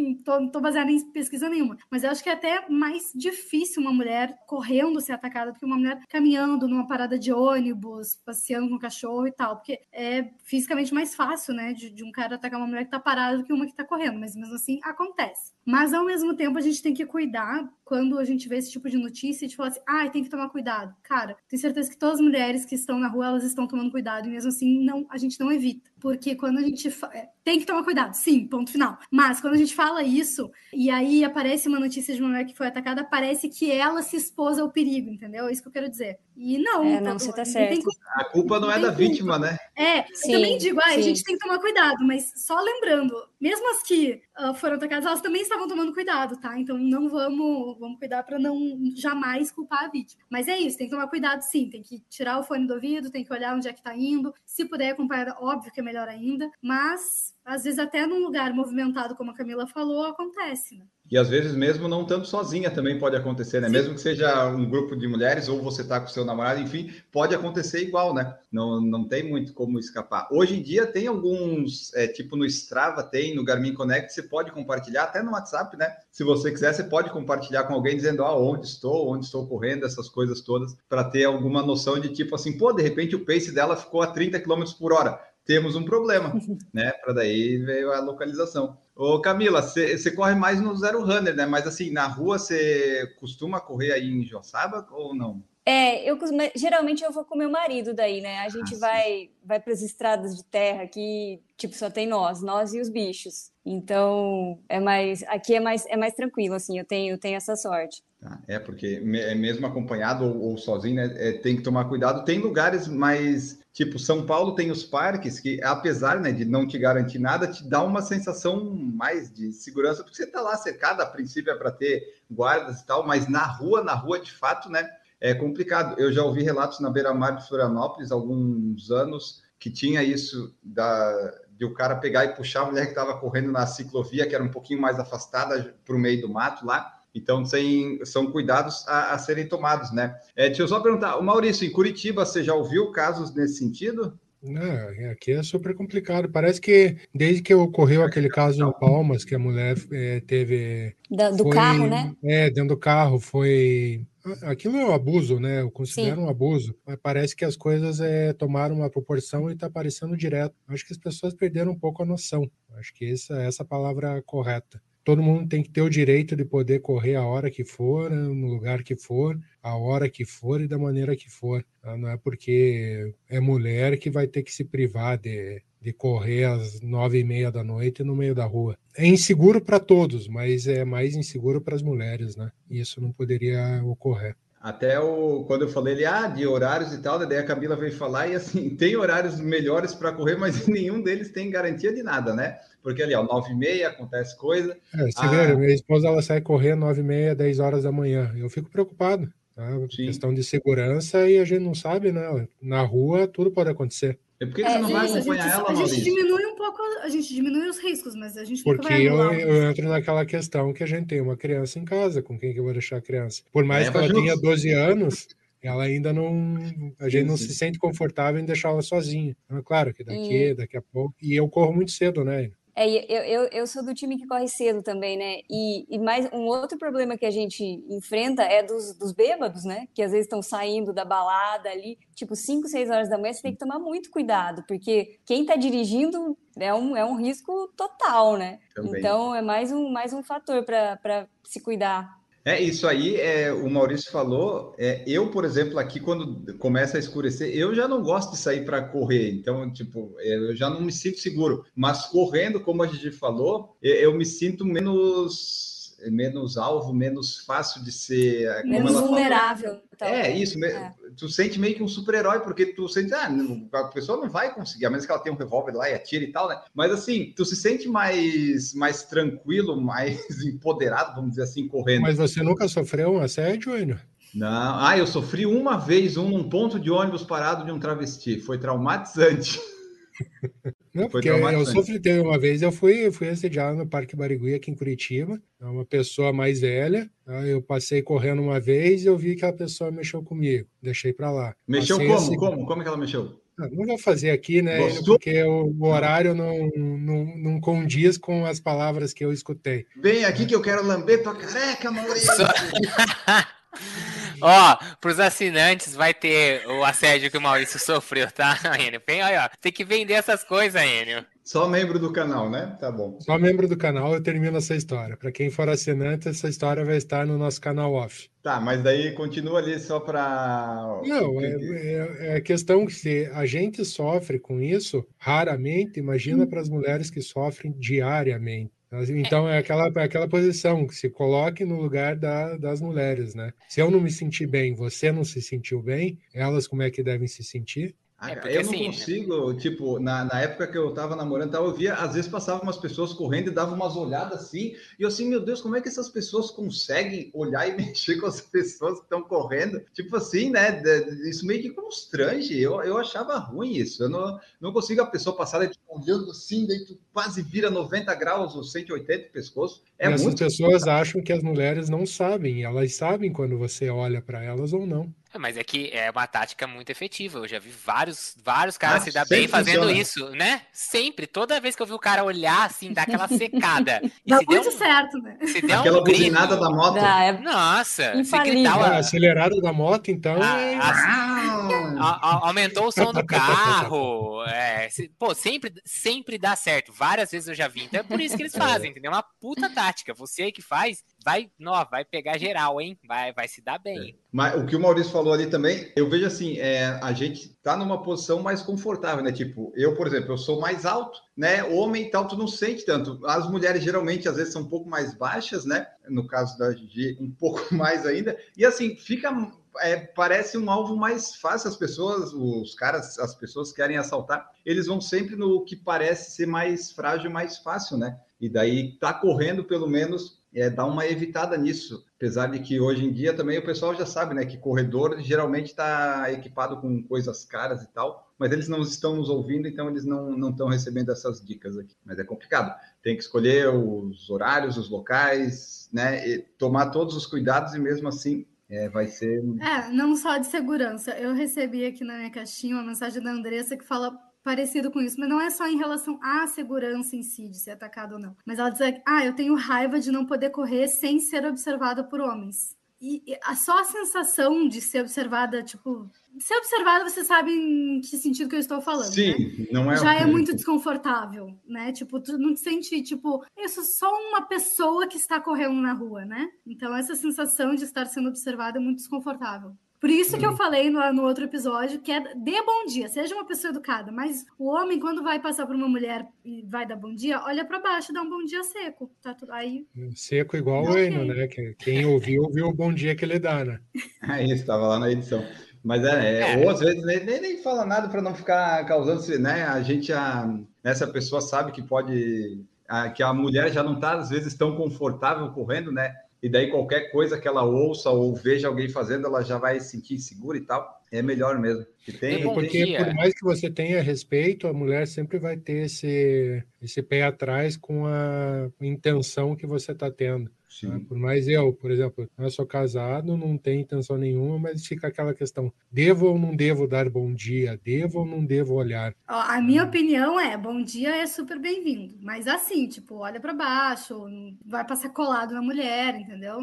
Não tô, não tô baseada em pesquisa nenhuma. Mas eu acho que é até mais difícil uma mulher correndo ser atacada do que uma mulher caminhando numa parada de ônibus, passeando com cachorro e tal. Porque é fisicamente mais fácil, né? De, de um cara atacar uma mulher que tá parada do que uma que tá correndo. Mas mesmo assim, acontece. Mas ao mesmo tempo, a gente tem que cuidar quando a gente vê esse tipo de notícia e de falar assim, ah, tem que tomar cuidado. Cara, tenho certeza que todas as mulheres que estão na rua, elas estão tomando cuidado. E mesmo assim, não, a gente não evita. Porque quando a gente. Fa... É, tem que tomar cuidado, sim, ponto final. Mas quando a gente fala isso, e aí aparece uma notícia de uma mulher que foi atacada, parece que ela se expôs ao perigo, entendeu? É isso que eu quero dizer. E não. É, não, você tá certo. Tem... A culpa não, é da culpa. vítima, né? É, sim, eu também digo, ah, a gente tem que tomar cuidado, mas só lembrando, mesmo as que uh, foram atacadas, elas também estavam tomando cuidado, tá? Então não vamos, vamos cuidar para não jamais culpar a vítima. Mas é isso, tem que tomar cuidado sim, tem que tirar o fone do ouvido, tem que olhar onde é que tá indo. Se puder acompanhar, óbvio que é melhor ainda, mas às vezes até num lugar movimentado, como a Camila falou, acontece, né? E às vezes mesmo não tanto sozinha também pode acontecer, né? Sim. Mesmo que seja um grupo de mulheres ou você tá com seu namorado, enfim, pode acontecer igual, né? Não, não tem muito como escapar. Hoje em dia tem alguns, é, tipo no Strava, tem no Garmin Connect, você pode compartilhar, até no WhatsApp, né? Se você quiser, você pode compartilhar com alguém dizendo, ah, onde estou, onde estou correndo, essas coisas todas, para ter alguma noção de tipo assim, pô, de repente o pace dela ficou a 30 km por hora temos um problema, <laughs> né? Para daí veio a localização. Ô Camila, você corre mais no Zero Runner, né? Mas assim, na rua você costuma correr aí em Joçaba ou não? É, eu geralmente eu vou com meu marido daí, né? A gente ah, vai vai para as estradas de terra que tipo só tem nós, nós e os bichos. Então é mais aqui é mais é mais tranquilo assim. Eu tenho eu tenho essa sorte. Tá, é porque é mesmo acompanhado ou, ou sozinho, né? É, tem que tomar cuidado. Tem lugares mais tipo São Paulo tem os parques que apesar né, de não te garantir nada, te dá uma sensação mais de segurança porque você está lá cercado. A princípio é para ter guardas e tal, mas na rua, na rua de fato, né? é complicado. Eu já ouvi relatos na beira-mar de Florianópolis alguns anos que tinha isso da, de o cara pegar e puxar a mulher que estava correndo na ciclovia, que era um pouquinho mais afastada para o meio do mato lá. Então, sem, são cuidados a, a serem tomados, né? É, deixa eu só perguntar, o Maurício, em Curitiba, você já ouviu casos nesse sentido? Não, aqui é super complicado. Parece que desde que ocorreu aquele caso em Palmas, que a mulher é, teve. Da, do foi, carro, né? É, dentro do carro, foi Aquilo é um abuso, né? Eu considero Sim. um abuso. Mas parece que as coisas é, tomaram uma proporção e está aparecendo direto. Acho que as pessoas perderam um pouco a noção. Acho que essa, essa é a palavra correta. Todo mundo tem que ter o direito de poder correr a hora que for, no lugar que for, a hora que for e da maneira que for. Tá? Não é porque é mulher que vai ter que se privar de, de correr às nove e meia da noite no meio da rua. É inseguro para todos, mas é mais inseguro para as mulheres, né? E isso não poderia ocorrer. Até o, quando eu falei ali, ah, de horários e tal, daí a Camila veio falar e assim, <laughs> tem horários melhores para correr, mas <laughs> nenhum deles tem garantia de nada, né? Porque ali, ó, nove e meia acontece coisa. É, você ah, vê, minha esposa ela sai correr nove e meia, dez horas da manhã. Eu fico preocupado, tá? Questão de segurança e a gente não sabe, né? Na rua tudo pode acontecer. É porque é, você não vai acompanhar a gente, ela, A gente diminui um pouco, a gente diminui os riscos, mas a gente Porque eu, eu entro naquela questão que a gente tem uma criança em casa, com quem que eu vou deixar a criança? Por mais é, que ela justo. tenha 12 anos, ela ainda não. A gente sim, não se sente confortável em deixá-la sozinha. Então, é claro que daqui, e... daqui a pouco. E eu corro muito cedo, né? É, eu, eu, eu sou do time que corre cedo também, né? E, e mais um outro problema que a gente enfrenta é dos, dos bêbados, né? Que às vezes estão saindo da balada ali, tipo 5, 6 horas da manhã, você tem que tomar muito cuidado, porque quem está dirigindo é um, é um risco total, né? Também. Então é mais um, mais um fator para se cuidar. É isso aí, é, o Maurício falou. É, eu, por exemplo, aqui quando começa a escurecer, eu já não gosto de sair para correr, então, tipo, é, eu já não me sinto seguro. Mas correndo, como a gente falou, eu me sinto menos menos alvo, menos fácil de ser. Menos vulnerável. Então. É, isso. É. Tu sente meio que um super-herói, porque tu sente, ah, a pessoa não vai conseguir, a menos que ela tenha um revólver lá e atire e tal, né? Mas assim, tu se sente mais, mais tranquilo, mais <laughs> empoderado, vamos dizer assim, correndo. Mas você nunca sofreu um assédio, Enio? Não. Ah, eu sofri uma vez um num ponto de ônibus parado de um travesti. Foi traumatizante. <laughs> Não, porque eu sofri teve uma vez, eu fui, fui assediado no Parque Barigui, aqui em Curitiba, é uma pessoa mais velha, tá? eu passei correndo uma vez e eu vi que a pessoa mexeu comigo, deixei para lá. Mexeu passei como? Assim, como? Como é que ela mexeu? Ah, não vou fazer aqui, né? Gostou? Porque o, o horário não, não, não condiz com as palavras que eu escutei. Vem aqui que eu quero lamber tua careca, Maurício! <laughs> <laughs> Ó, pros assinantes vai ter o assédio que o Maurício sofreu, tá, <laughs> Enio? Vem aí, ó. Tem que vender essas coisas, Enio. Só membro do canal, né? Tá bom. Só membro do canal eu termino essa história. Para quem for assinante, essa história vai estar no nosso canal off. Tá, mas daí continua ali só para. Não, é, é, é, questão que se a gente sofre com isso, raramente, imagina hum. para as mulheres que sofrem diariamente. Então é aquela, é aquela posição que se coloque no lugar da, das mulheres, né? Se eu não me sentir bem, você não se sentiu bem, elas como é que devem se sentir? Ah, é eu não assim, consigo, tipo, na, na época que eu tava namorando, eu via, às vezes passavam umas pessoas correndo e davam umas olhadas assim, e eu assim, meu Deus, como é que essas pessoas conseguem olhar e <laughs> mexer com as pessoas que estão correndo? Tipo assim, né? Isso meio que constrange, eu, eu achava ruim isso. Eu não, não consigo a pessoa passar tipo, olhando assim, daí tu quase vira 90 graus ou 180 o pescoço. É e muito. As pessoas acham que as mulheres não sabem, elas sabem quando você olha para elas ou não. É, mas é que é uma tática muito efetiva. Eu já vi vários, vários caras ah, se dar bem fazendo funciona. isso, né? Sempre. Toda vez que eu vi o cara olhar assim, dar aquela <laughs> secada. Dá muito um, certo, né? Se der aquela um buzinada da moto. Dá, é Nossa, se gritar. acelerado da moto, então. Ah, é... a, a, aumentou o som do <laughs> carro. É, se, pô, sempre, sempre dá certo. Várias vezes eu já vi. Então é por isso que eles <laughs> fazem, entendeu? É uma puta tática. Você aí que faz, vai, não, vai pegar geral, hein? Vai, vai se dar bem. É. Mas o que o Maurício falou ali também, eu vejo assim, é, a gente tá numa posição mais confortável, né? Tipo, eu, por exemplo, eu sou mais alto, né? Homem e tal, tu não sente tanto. As mulheres geralmente às vezes são um pouco mais baixas, né? No caso da Gigi, um <laughs> pouco mais ainda. E assim, fica é, parece um alvo mais fácil. As pessoas, os caras, as pessoas querem assaltar, eles vão sempre no que parece ser mais frágil, mais fácil, né? E daí tá correndo pelo menos é, dar uma evitada nisso. Apesar de que hoje em dia também o pessoal já sabe, né, que corredor geralmente está equipado com coisas caras e tal, mas eles não estão nos ouvindo, então eles não estão recebendo essas dicas aqui. Mas é complicado. Tem que escolher os horários, os locais, né, tomar todos os cuidados e mesmo assim é, vai ser. É, não só de segurança. Eu recebi aqui na minha caixinha uma mensagem da Andressa que fala parecido com isso, mas não é só em relação à segurança em si, de ser atacado ou não. Mas ela diz, ah, eu tenho raiva de não poder correr sem ser observada por homens. E, e a só a sensação de ser observada, tipo, ser observada, você sabe em que sentido que eu estou falando. Sim, né? não é. Já é muito desconfortável, né? Tipo, tu não te sente, tipo, eu sou só uma pessoa que está correndo na rua, né? Então, essa sensação de estar sendo observada é muito desconfortável. Por isso que eu uhum. falei no, no, outro episódio que é dê bom dia, seja uma pessoa educada. Mas o homem, quando vai passar por uma mulher e vai dar bom dia, olha para baixo e dá um bom dia seco. Tá tudo aí. Seco igual o Eno, né? Quem ouviu, ouviu o bom dia que ele dá, né? <laughs> É isso, estava lá na edição. Mas é, é, é. ou às vezes nem, nem fala nada para não ficar causando, né? A gente, a, essa pessoa sabe que pode, a, que a mulher já não está às vezes tão confortável correndo, né? E daí qualquer coisa que ela ouça ou veja alguém fazendo, ela já vai se sentir insegura e tal. É melhor mesmo. Que tem, é porque por mais que você tenha respeito, a mulher sempre vai ter esse, esse pé atrás com a intenção que você está tendo. Né? Por mais eu, por exemplo, eu sou casado, não tenho intenção nenhuma, mas fica aquela questão: devo ou não devo dar bom dia? Devo ou não devo olhar? A minha opinião é: bom dia é super bem-vindo, mas assim, tipo, olha para baixo, vai passar colado na mulher, entendeu?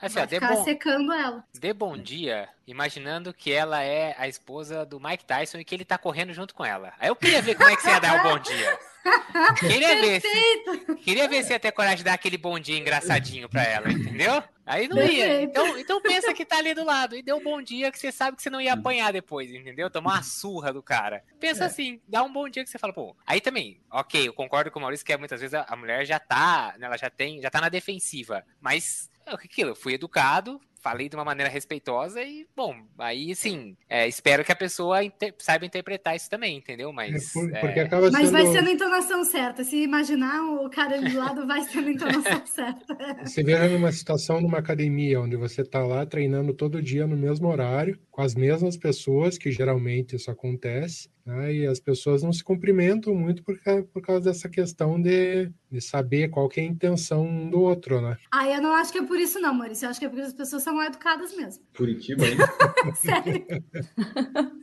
Assim, vai ó, ficar bom, secando ela. Dê bom dia, imaginando que ela é a esposa do Mike Tyson e que ele tá correndo junto com ela. Aí eu queria ver como é que você ia dar o bom dia. <laughs> Queria ver, se, queria ver se ia ter coragem de dar aquele bom dia engraçadinho pra ela, entendeu? Aí não ia. Então, então pensa que tá ali do lado e deu um bom dia que você sabe que você não ia apanhar depois, entendeu? Tomar uma surra do cara. Pensa É. assim, dá um bom dia que você fala, pô. Aí também, ok, eu concordo com o Maurício que é, muitas vezes a, mulher já tá, né, ela já tem, já tá na defensiva. Mas aquilo, eu fui educado, falei de uma maneira respeitosa e, bom, aí sim, é, espero que a pessoa inter- saiba interpretar isso também, entendeu? É Mas. por- é, porque acaba Mas vai sendo. ser na entonação certa. Se imaginar o cara ali do lado, vai ser na entonação <laughs> certa. Você vê numa situação numa academia onde você está lá treinando todo dia no mesmo horário, com as mesmas pessoas, que geralmente isso acontece, né? e as pessoas não se cumprimentam muito por, por causa dessa questão de, de saber qual que é a intenção um do outro, né? Ah, eu não acho que é por isso, não, Maurício. Eu acho que é porque as pessoas são mal educadas mesmo. Curitiba, hein? <laughs> Sério. <laughs>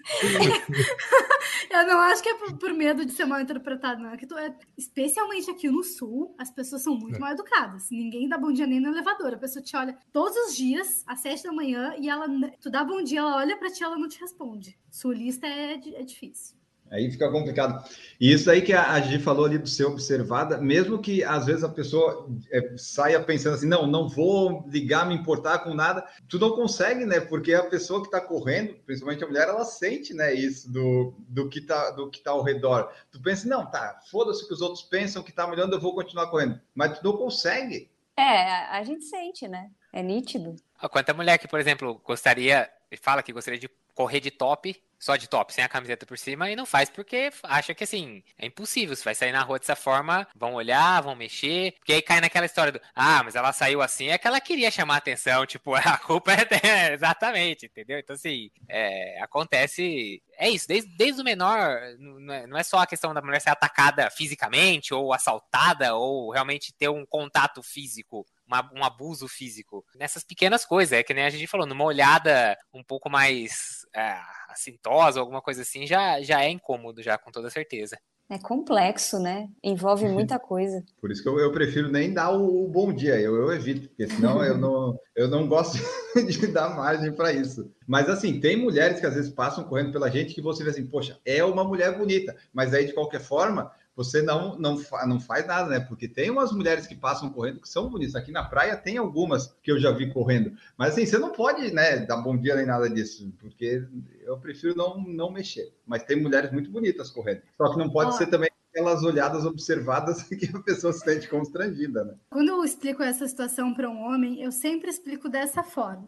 eu não acho que é por, por medo de ser mal interpretado, não. É que tu, é, especialmente aqui no sul, as pessoas são muito É. mal educadas. Ninguém dá bom dia nem no elevador. A pessoa te olha todos os dias, às sete da manhã, e ela, tu dá bom dia, ela olha pra ti, ela não te responde. Sulista é, é difícil. Aí fica complicado. E isso aí que a a Gi falou ali do ser observada, mesmo que às vezes a pessoa é, saia pensando assim, não, não vou ligar, me importar com nada, tu não consegue, né? Porque a pessoa que está correndo, principalmente a mulher, ela sente, né, isso do, do que tá do que tá ao redor. Tu pensa, não, tá, foda-se o que os outros pensam que tá me olhando, eu vou continuar correndo. Mas tu não consegue. É, a- a gente sente, né? É nítido. Quanta mulher que, por exemplo, gostaria, fala que gostaria de correr de top, só de top, sem a camiseta por cima, e não faz porque acha que assim, é impossível. Você vai sair na rua dessa forma, vão olhar, vão mexer, porque aí cai naquela história do, ah, mas ela saiu assim, é que ela queria chamar a atenção, <laughs> tipo, a culpa é dela, <laughs> exatamente, entendeu? Então, assim, é, acontece. É isso, desde, desde o menor, não é, só a questão da mulher ser atacada fisicamente, ou assaltada, ou realmente ter um contato físico um abuso físico. Nessas pequenas coisas, é que nem a gente falou, numa olhada um pouco mais é, assintosa, alguma coisa assim, já, já é incômodo, já, com toda certeza. É complexo, né? Envolve <laughs> muita coisa. Por isso que eu, eu prefiro nem dar o, o bom dia, eu, eu evito, porque senão eu não, eu não gosto <laughs> de dar margem para isso. Mas assim, tem mulheres que às vezes passam correndo pela gente que você vê assim, poxa, é uma mulher bonita, mas aí de qualquer forma você não, não, não faz nada, né? Porque tem umas mulheres que passam correndo que são bonitas. Aqui na praia tem algumas que eu já vi correndo. Mas assim, você não pode, né, dar bom dia nem nada disso, porque eu prefiro não, não mexer. Mas tem mulheres muito bonitas correndo. Só que não pode Ó. ser também aquelas olhadas observadas <laughs> que a pessoa se sente constrangida, né? Quando eu explico essa situação para um homem, eu sempre explico dessa forma,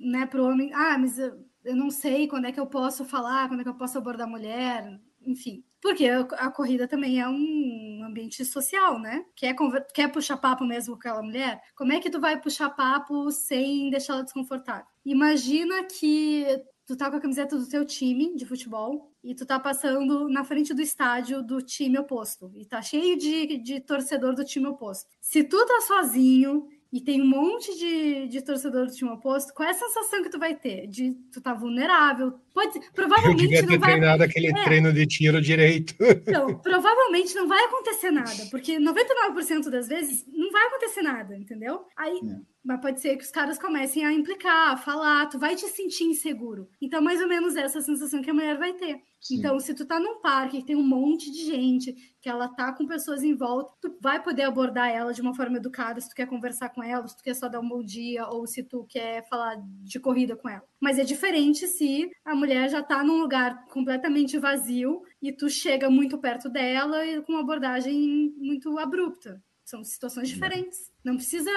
né? Para o homem, ah, mas eu, eu não sei quando é que eu posso falar, quando é que eu posso abordar a mulher, enfim. Porque a, corrida também é um ambiente social, né? Quer, quer puxar papo mesmo com aquela mulher? Como é que tu vai puxar papo sem deixar ela desconfortável? Imagina que tu tá com a camiseta do teu time de futebol e tu tá passando na frente do estádio do time oposto e tá cheio de, de torcedor do time oposto. Se tu tá sozinho e tem um monte de, de torcedor do time oposto, qual é a sensação que tu vai ter? De tu tá vulnerável? Pode, Eu provavelmente devia não ter vai treinado aquele É. treino de tiro direito. <laughs> então, provavelmente não vai acontecer nada, porque 99% das vezes não vai acontecer nada, entendeu? Aí, É. mas pode ser que os caras comecem a implicar, a falar, tu vai te sentir inseguro. Então, mais ou menos essa sensação que a mulher vai ter. Sim. Então, se tu tá num parque que tem um monte de gente, que ela tá com pessoas em volta, tu vai poder abordar ela de uma forma educada, se tu quer conversar com ela, se tu quer só dar um bom dia, ou se tu quer falar de corrida com ela. Mas é diferente se a mulher já tá num lugar completamente vazio e tu chega muito perto dela e com uma abordagem muito abrupta. São situações diferentes. Não precisa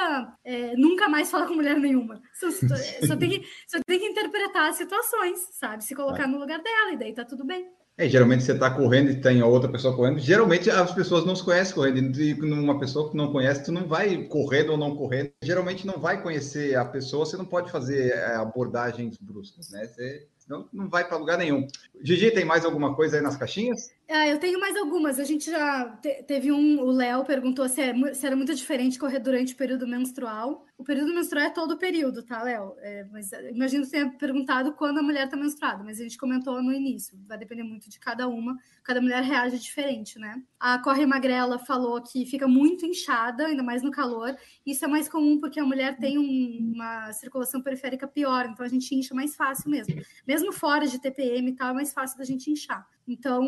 é, nunca mais falar com mulher nenhuma. São situa- <laughs> só, tem que, só tem que interpretar as situações, sabe? Se colocar no lugar dela, e daí tá tudo bem. É, geralmente você está correndo e tem outra pessoa correndo. Geralmente as pessoas não se conhecem correndo. E numa pessoa que não conhece, tu não vai correndo ou não correndo. Geralmente não vai conhecer a pessoa, você não pode fazer é, abordagens bruscas, né? Você, Então não vai para lugar nenhum. Gigi, tem mais alguma coisa aí nas caixinhas? Ah, eu tenho mais algumas. A gente já te, teve um. O Léo perguntou se, é, se, era muito diferente correr durante o período menstrual. O período menstrual é todo o período, tá, Léo? É, mas imagino que tenha perguntado quando a mulher está menstruada, mas a gente comentou no início. Vai depender muito de cada uma. Cada mulher reage diferente, né? A Corre Magrela falou que fica muito inchada, ainda mais no calor. Isso é mais comum porque a mulher tem um, uma circulação periférica pior, então a gente incha mais fácil mesmo. Mesmo fora de TPM e tal, é mais fácil da gente inchar. Então,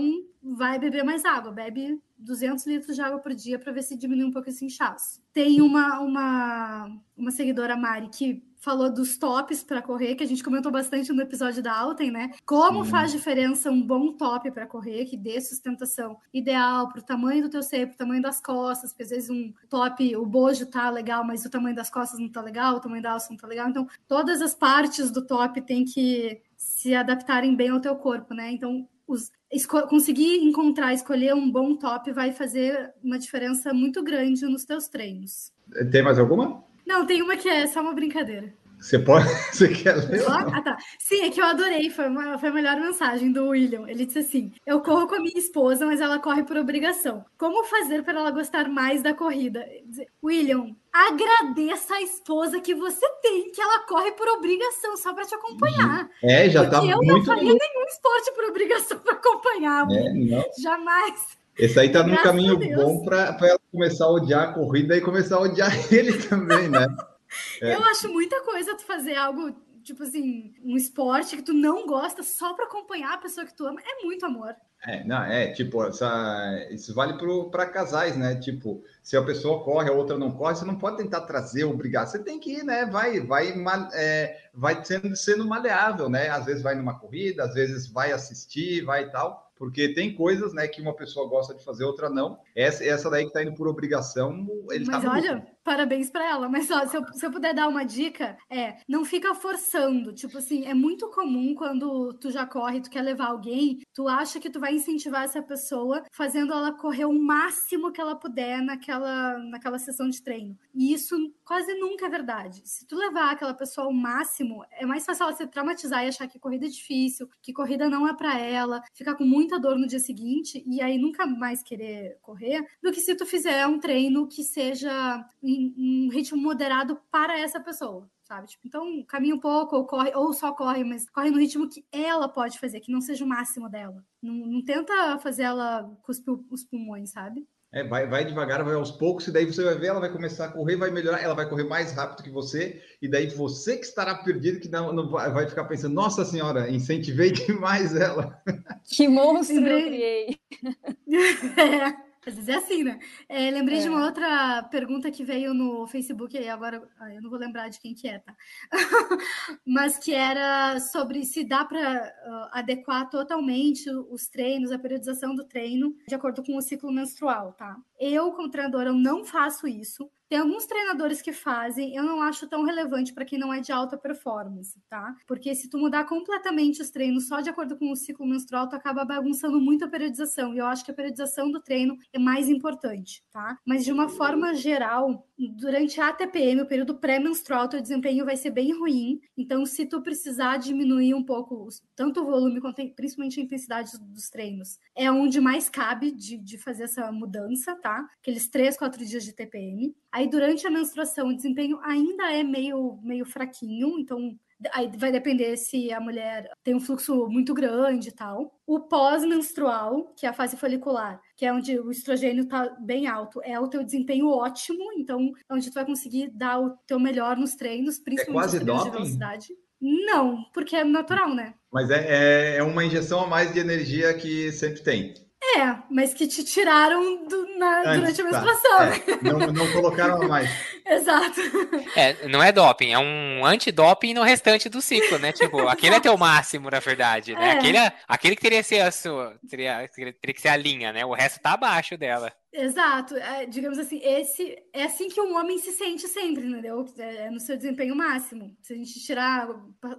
vai beber mais água, bebe 200 litros de água por dia para ver se diminui um pouco esse inchaço. Tem uma, uma, uma seguidora, Mari, que falou dos tops para correr, que a gente comentou bastante no episódio da Alten, né? Como Sim. faz diferença um bom top para correr, que dê sustentação ideal para o tamanho do teu seio, para o tamanho das costas, porque às vezes um top, o bojo tá legal, mas o tamanho das costas não tá legal, o tamanho da alça não tá legal. Então, todas as partes do top tem que se adaptarem bem ao teu corpo, né? Então, os, conseguir encontrar, escolher um bom top vai fazer uma diferença muito grande nos teus treinos. Tem mais alguma? Não, tem uma que é só uma brincadeira. Você pode. <laughs> Você quer ler? Ah, tá. Sim, é que eu adorei. Foi, uma, foi a melhor mensagem do William. Ele disse assim: Eu corro com a minha esposa, mas ela corre por obrigação. Como fazer para ela gostar mais da corrida? William, agradeça a esposa que você tem, que ela corre por obrigação, só para te acompanhar. É, já tá eu muito. Eu não faria nenhum esporte por obrigação para acompanhar. É. Jamais. Esse aí tá no caminho bom para ela começar a odiar a corrida e começar a odiar <laughs> ele também, né? É. Eu acho muita coisa tu fazer algo, tipo assim, um esporte que tu não gosta só para acompanhar a pessoa que tu ama. É muito amor. É, não, é, tipo, essa, isso vale para casais, né? Tipo, se a pessoa corre, a outra não corre, você não pode tentar trazer, obrigar. Você tem que ir, né? Vai, vai, é, vai sendo, sendo maleável, né? Às vezes vai numa corrida, às vezes vai assistir, vai e tal porque tem coisas, né, que uma pessoa gosta de fazer, outra não. Essa, essa daí que tá indo por obrigação, ele Mas tá olha, parabéns para ela. Mas ó, se eu, se eu puder dar uma dica, é não fica forçando. Tipo assim, é muito comum quando tu já corre, tu quer levar alguém, tu acha que tu vai incentivar essa pessoa fazendo ela correr o máximo que ela puder naquela, naquela sessão de treino. E isso quase nunca é verdade. Se tu levar aquela pessoa ao máximo, é mais fácil ela se traumatizar e achar que corrida é difícil, que corrida não é para ela, ficar com muita dor no dia seguinte e aí nunca mais querer correr, do que se tu fizer um treino que seja em um ritmo moderado para essa pessoa. Sabe? Tipo, então, caminha um pouco, ou corre, ou só corre, mas corre no ritmo que ela pode fazer, que não seja o máximo dela. Não, não tenta fazer ela cuspir os pulmões, sabe? É, vai, vai devagar, vai aos poucos, e daí você vai ver, ela vai começar a correr, vai melhorar, ela vai correr mais rápido que você, e daí você que estará perdido, que não, não vai, vai ficar pensando, nossa senhora, incentivei <laughs> demais ela. Que monstro eu criei. é. <laughs> Às vezes é assim, né? É, lembrei é. de uma outra pergunta que veio no Facebook, e agora ah, eu não vou lembrar de quem que é, tá? <laughs> Mas que era sobre se dá para uh, adequar totalmente os treinos, a periodização do treino, de acordo com o ciclo menstrual, tá? Eu, como treinadora, eu não faço isso, tem alguns treinadores que fazem, eu não acho tão relevante para quem não é de alta performance, tá? Porque se tu mudar completamente os treinos só de acordo com o ciclo menstrual, tu acaba bagunçando muito a periodização. E eu acho que a periodização do treino é mais importante, tá? Mas de uma forma geral, durante a TPM, o período pré-menstrual, teu desempenho vai ser bem ruim. Então, se tu precisar diminuir um pouco tanto o volume quanto principalmente a intensidade dos treinos, é onde mais cabe de, de fazer essa mudança, tá? Aqueles três, quatro dias de TPM. Aí, durante a menstruação, o desempenho ainda é meio, meio fraquinho, então aí vai depender se a mulher tem um fluxo muito grande e tal. O pós-menstrual, que é a fase folicular, que é onde o estrogênio está bem alto, é o teu desempenho ótimo, então é onde tu vai conseguir dar o teu melhor nos treinos, principalmente é nos treinos de velocidade. Não, porque é natural, né? Mas é, é, é uma injeção a mais de energia que sempre tem. É, mas que te tiraram do, na, Antes, durante a tá. menstruação. Tá. É, não, não colocaram a mais. <laughs> Exato. É, não é doping, é um antidoping no restante do ciclo, né? Tipo, <laughs> aquele é teu máximo, na verdade, né? É. Aquele, é, aquele que teria que ser a sua, teria, teria que ser a linha, né? O resto tá abaixo dela. Exato, é, digamos assim, esse é assim que um homem se sente sempre, entendeu? É, é no seu desempenho máximo. Se a gente tirar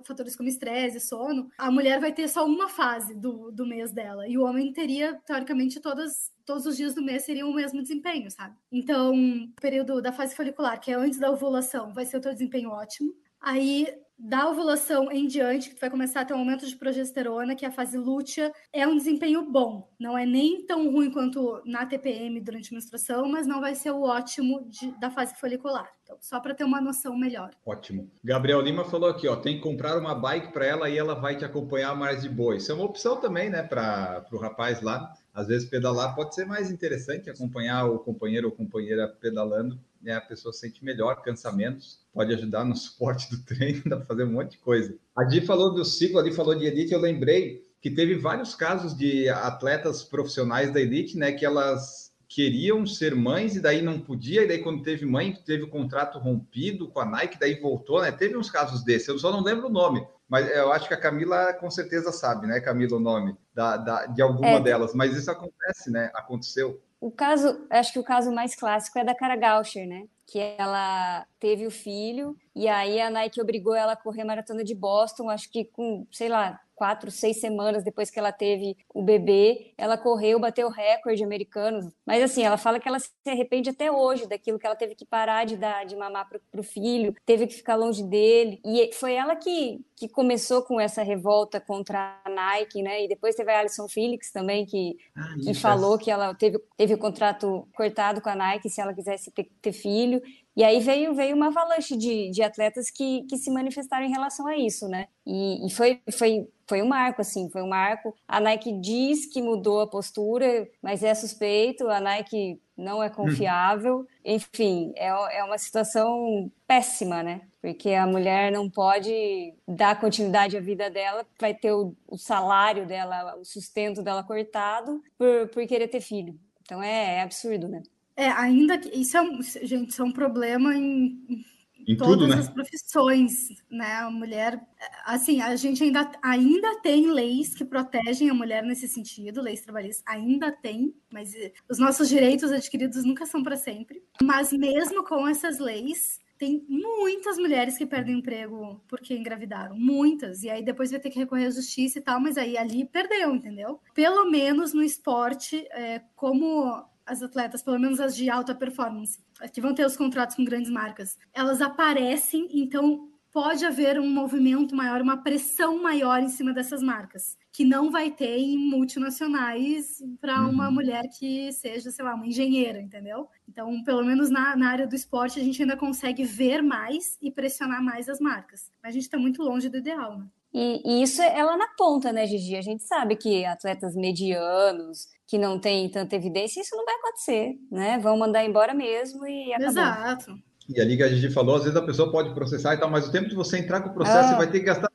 fatores como estresse, sono, a mulher vai ter só uma fase do, do mês dela, e o homem teria, teoricamente, todas todos os dias do mês seriam o mesmo desempenho, sabe? Então, o período da fase folicular, que é antes da ovulação, vai ser o teu desempenho ótimo. Aí, da ovulação em diante, que tu vai começar a ter um aumento de progesterona, que é a fase lútea, é um desempenho bom. Não é nem tão ruim quanto na TPM durante a menstruação, mas não vai ser o ótimo de, da fase folicular. Então, só para ter uma noção melhor. Ótimo. Gabriel Lima falou aqui, ó, tem que comprar uma bike para ela e ela vai te acompanhar mais de boa. Isso é uma opção também, né, para o rapaz lá. Às vezes pedalar pode ser mais interessante, acompanhar o companheiro ou companheira pedalando, né, a pessoa sente melhor, cansamentos, pode ajudar no <laughs> suporte do treino, dá para fazer um monte de coisa. A Di falou do ciclo, ali falou de elite, eu lembrei que teve vários casos de atletas profissionais da elite, né, que elas queriam ser mães e daí não podia, e daí quando teve mãe, teve o contrato rompido com a Nike, daí voltou, né? Teve uns casos desses, eu só não lembro o nome, mas eu acho que a Camila com certeza sabe, né, Camila, o nome da, da de alguma é, delas, mas isso acontece, né? Aconteceu. O caso, acho que o caso mais clássico é da Cara Gaucher, né? Que ela teve o filho e aí a Nike obrigou ela a correr a maratona de Boston, acho que com, sei lá, quatro, seis semanas depois que ela teve o bebê, ela correu, bateu recorde americano. Mas assim, ela fala que ela se arrepende até hoje daquilo que ela teve que parar de dar de mamar pro, pro filho, teve que ficar longe dele. E foi ela que, que começou com essa revolta contra a Nike, né? E depois teve a Alison Felix também, que, ah, que falou que ela teve, teve o contrato cortado com a Nike se ela quisesse ter, ter filho. E aí veio, veio uma avalanche de, de atletas que, que se manifestaram em relação a isso, né? E, e foi, foi, foi um marco, assim, foi um marco. A Nike diz que mudou a postura, mas é suspeito, a Nike não é confiável. Hum. Enfim, é, é uma situação péssima, né? Porque a mulher não pode dar continuidade à vida dela, vai ter o, o salário dela, o sustento dela cortado por, por querer ter filho. Então é, é absurdo, né? É, ainda que isso é, um, gente, isso é um problema em, em todas tudo, né? as profissões, né? A mulher, assim, a gente ainda, ainda tem leis que protegem a mulher nesse sentido, leis trabalhistas, ainda tem, mas eh, os nossos direitos adquiridos nunca são para sempre. Mas mesmo com essas leis, tem muitas mulheres que perdem emprego porque engravidaram, muitas. E aí depois vai ter que recorrer à justiça e tal, mas aí ali perdeu, entendeu? Pelo menos no esporte, é, como as atletas, pelo menos as de alta performance, que vão ter os contratos com grandes marcas, elas aparecem, então pode haver um movimento maior, uma pressão maior em cima dessas marcas, que não vai ter em multinacionais para uhum. uma mulher que seja, sei lá, uma engenheira, entendeu? Então, pelo menos na, na, área do esporte, a gente ainda consegue ver mais e pressionar mais as marcas. Mas a gente está muito longe do ideal, né? E, e, isso é lá na ponta, né, Gigi? A gente sabe que atletas medianos, que não têm tanta evidência, isso não vai acontecer, né? Vão mandar embora mesmo e acabou. Exato. E ali que a Gigi falou, às vezes a pessoa pode processar e tal, mas o tempo de você entrar com o processo, ah. você vai ter que gastar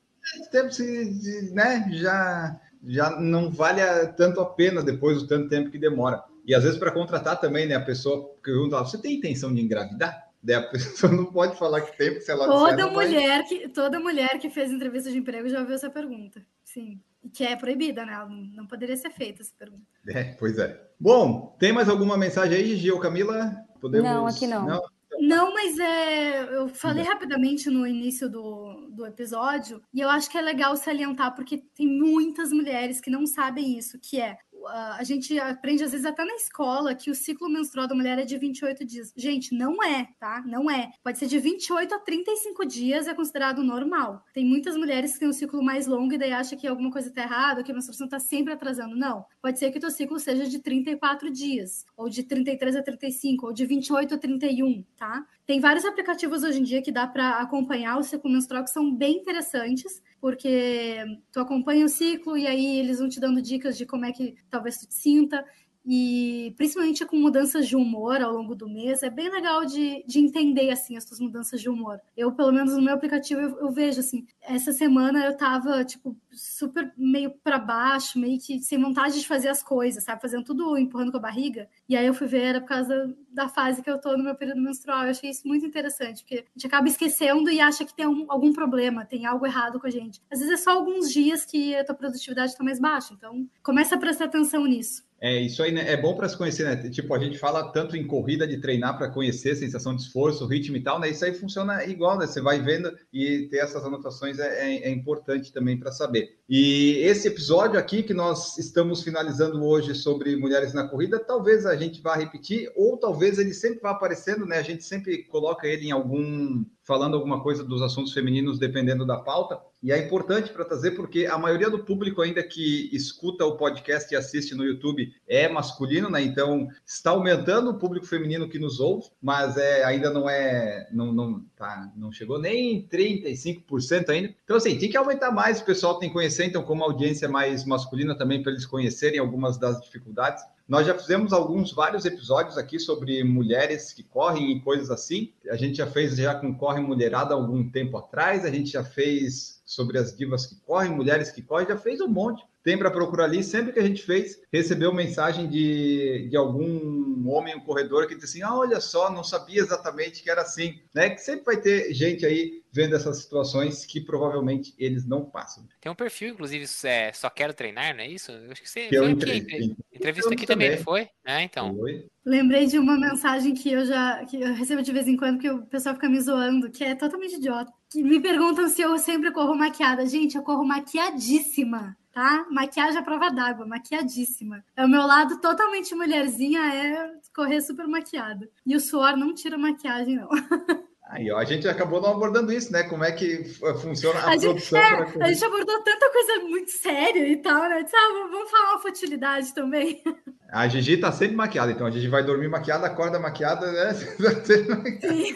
tempo, se, né? Já, já não vale tanto a pena depois do tanto tempo que demora. E às vezes para contratar também, né? A pessoa pergunta, você tem intenção de engravidar? Daí a <laughs> pessoa não pode falar que tem, se ela toda mulher vai... que Toda mulher que fez entrevista de emprego já ouviu essa pergunta. Sim. Que é proibida, né? Não poderia ser feita essa pergunta. É, pois é. Bom, tem mais alguma mensagem aí, Gigi ou Camila? Podemos... Não, aqui não. não? Não, mas é, eu falei rapidamente no início do, do episódio, e eu acho que é legal salientar, porque tem muitas mulheres que não sabem isso, que é a gente aprende às vezes até na escola que o ciclo menstrual da mulher é de 28 dias. Gente, não é, tá? Não é. Pode ser de 28 a 35 dias é considerado normal. Tem muitas mulheres que têm um ciclo mais longo e daí acha que alguma coisa tá errada, que a menstruação tá sempre atrasando. Não. Pode ser que o teu ciclo seja de 34 dias, ou de 33 a 35, ou de 28 a 31, tá? Tem vários aplicativos hoje em dia que dá para acompanhar o ciclo menstrual que são bem interessantes, porque tu acompanha o ciclo e aí eles vão te dando dicas de como é que talvez tu te sinta e principalmente com mudanças de humor ao longo do mês, é bem legal de, de entender, assim, as tuas mudanças de humor. Eu, pelo menos no meu aplicativo, eu, eu vejo, assim, essa semana eu tava, tipo, super meio para baixo, meio que sem vontade de fazer as coisas, sabe? Fazendo tudo empurrando com a barriga. E aí eu fui ver, era por causa da fase que eu tô no meu período menstrual. Eu achei isso muito interessante, porque a gente acaba esquecendo e acha que tem um, algum problema, tem algo errado com a gente. Às vezes é só alguns dias que a tua produtividade tá mais baixa, então começa a prestar atenção nisso. É, isso aí né? é bom para se conhecer, né? Tipo, a gente fala tanto em corrida de treinar para conhecer sensação de esforço, ritmo e tal, né? Isso aí funciona igual, né? Você vai vendo e ter essas anotações é, é, é importante também para saber. E esse episódio aqui que nós estamos finalizando hoje sobre mulheres na corrida, talvez a gente vá repetir, ou talvez ele sempre vá aparecendo, né? A gente sempre coloca ele em algum falando alguma coisa dos assuntos femininos, dependendo da pauta. E é importante para trazer, porque a maioria do público ainda que escuta o podcast e assiste no YouTube é masculino, né? Então está aumentando o público feminino que nos ouve, mas é, ainda não é, não, não, tá, não chegou nem em 35% ainda. Então, assim, tem que aumentar mais, o pessoal tem que conhecer, então, como a audiência é mais masculina também, para eles conhecerem algumas das dificuldades. Nós já fizemos alguns, vários episódios aqui sobre mulheres que correm e coisas assim. A gente já fez já com Corre Mulherada algum tempo atrás, a gente já fez sobre as divas que correm, mulheres que correm, já fez um monte. Tem para procurar ali. Sempre que a gente fez, recebeu mensagem de, de algum homem, um corredor, que disse assim: ah, olha só, não sabia exatamente que era assim. Né? Que sempre vai ter gente aí vendo essas situações que provavelmente eles não passam. Tem um perfil, inclusive, é, só quero treinar, não é isso? Eu acho que você que foi entrevista, aqui, entrevista aqui também, também, foi? É, então. Foi. Lembrei de uma mensagem que eu já que eu recebo de vez em quando que o pessoal fica me zoando, que é totalmente idiota. Que me perguntam se eu sempre corro maquiada. Gente, eu corro maquiadíssima tá? Maquiagem à prova d'água, maquiadíssima. É o meu lado totalmente mulherzinha, é correr super maquiada. E o suor não tira maquiagem, não. <laughs> Aí, ó, a gente acabou não abordando isso, né? Como é que funciona a, a produção. Gente, é, a gente abordou tanta coisa muito séria e tal, né? Ah, vamos falar uma futilidade também. <laughs> A Gigi tá sempre maquiada, então a Gigi vai dormir maquiada, acorda maquiada, né? <laughs> Sim.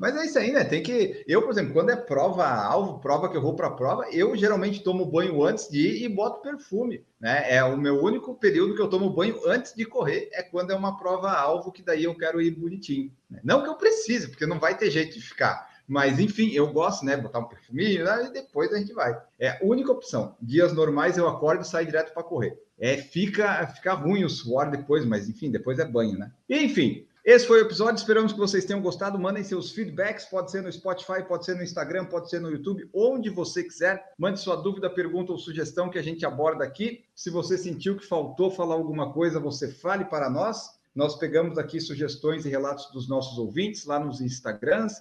Mas é isso aí, né? Tem que. Eu, por exemplo, quando é prova alvo, prova que eu vou para prova, eu geralmente tomo banho antes de ir e boto perfume. Né? É o meu único período que eu tomo banho antes de correr, é quando é uma prova alvo, que daí eu quero ir bonitinho. Né? Não que eu precise, porque não vai ter jeito de ficar. Mas, enfim, eu gosto, né? Botar um perfuminho né? e depois a gente vai. É a única opção. Dias normais eu acordo e saio direto para correr. É, fica, fica ruim o suor depois, mas enfim, depois é banho, né? enfim, esse foi o episódio, esperamos que vocês tenham gostado. Mandem seus feedbacks, pode ser no Spotify, pode ser no Instagram, pode ser no YouTube, onde você quiser. Mande sua dúvida, pergunta ou sugestão que a gente aborda aqui. Se você sentiu que faltou falar alguma coisa, você fale para nós. Nós pegamos aqui sugestões e relatos dos nossos ouvintes lá nos Instagrams,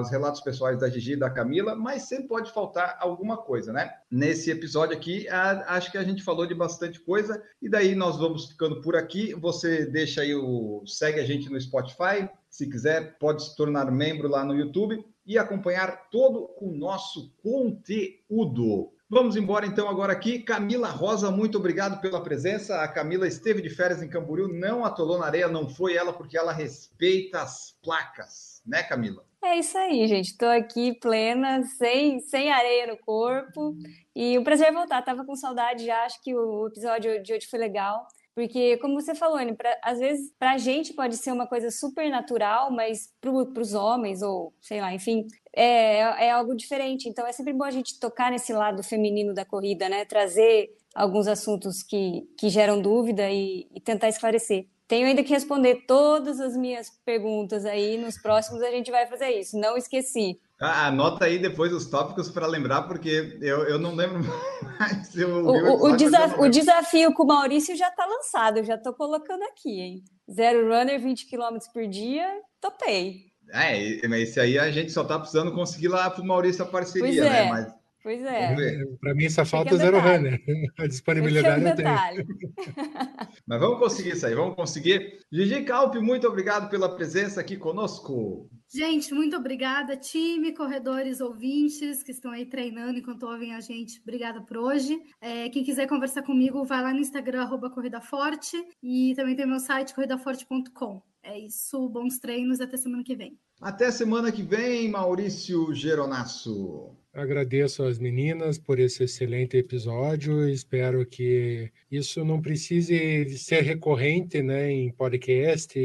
os relatos pessoais da Gigi e da Camila, mas sempre pode faltar alguma coisa, né? Nesse episódio aqui, a, acho que a gente falou de bastante coisa, e daí nós vamos ficando por aqui. Você deixa aí o. segue a gente no Spotify. Se quiser, pode se tornar membro lá no YouTube e acompanhar todo o nosso conteúdo. Vamos embora então agora aqui. Camila Rosa, muito obrigado pela presença. A Camila esteve de férias em Camboriú, não atolou na areia, não foi ela porque ela respeita as placas, né, Camila? É isso aí, gente. Estou aqui plena, sem, sem areia no corpo. E o prazer é voltar. Tava com saudade já. Acho que o episódio de hoje foi legal. Porque, como você falou, Anne, pra, às vezes para a gente pode ser uma coisa super natural, mas para os homens, ou sei lá, enfim, é, é algo diferente. Então é sempre bom a gente tocar nesse lado feminino da corrida, né? Trazer alguns assuntos que, que geram dúvida e, e tentar esclarecer. Tenho ainda que responder todas as minhas perguntas aí. Nos próximos a gente vai fazer isso. Não esqueci. Ah, anota aí depois os tópicos para lembrar, porque eu, eu não lembro <laughs> mais. Eu o, o, o, desaf o desafio com o Maurício já está lançado, eu já estou colocando aqui, hein? Zero runner, 20 km por dia, topei. É, mas esse aí a gente só está precisando conseguir lá para o Maurício a parceria, pois né? é. Mas Pois é. Para mim só falta o zero runner. <laughs> A disponibilidade é um detalhe. <laughs> Mas vamos conseguir isso aí, vamos conseguir. Gigi Calp, muito obrigado pela presença aqui conosco. Gente, muito obrigada, time, corredores, ouvintes que estão aí treinando enquanto ouvem a gente. Obrigada por hoje. É, quem quiser conversar comigo, vai lá no Instagram, arroba Corrida Forte, e também tem meu site, corridaforte.com. É isso, bons treinos, até semana que vem. Até semana que vem, Maurício Geronasso. Agradeço às meninas por esse excelente episódio. Espero que isso não precise ser recorrente né, em podcast,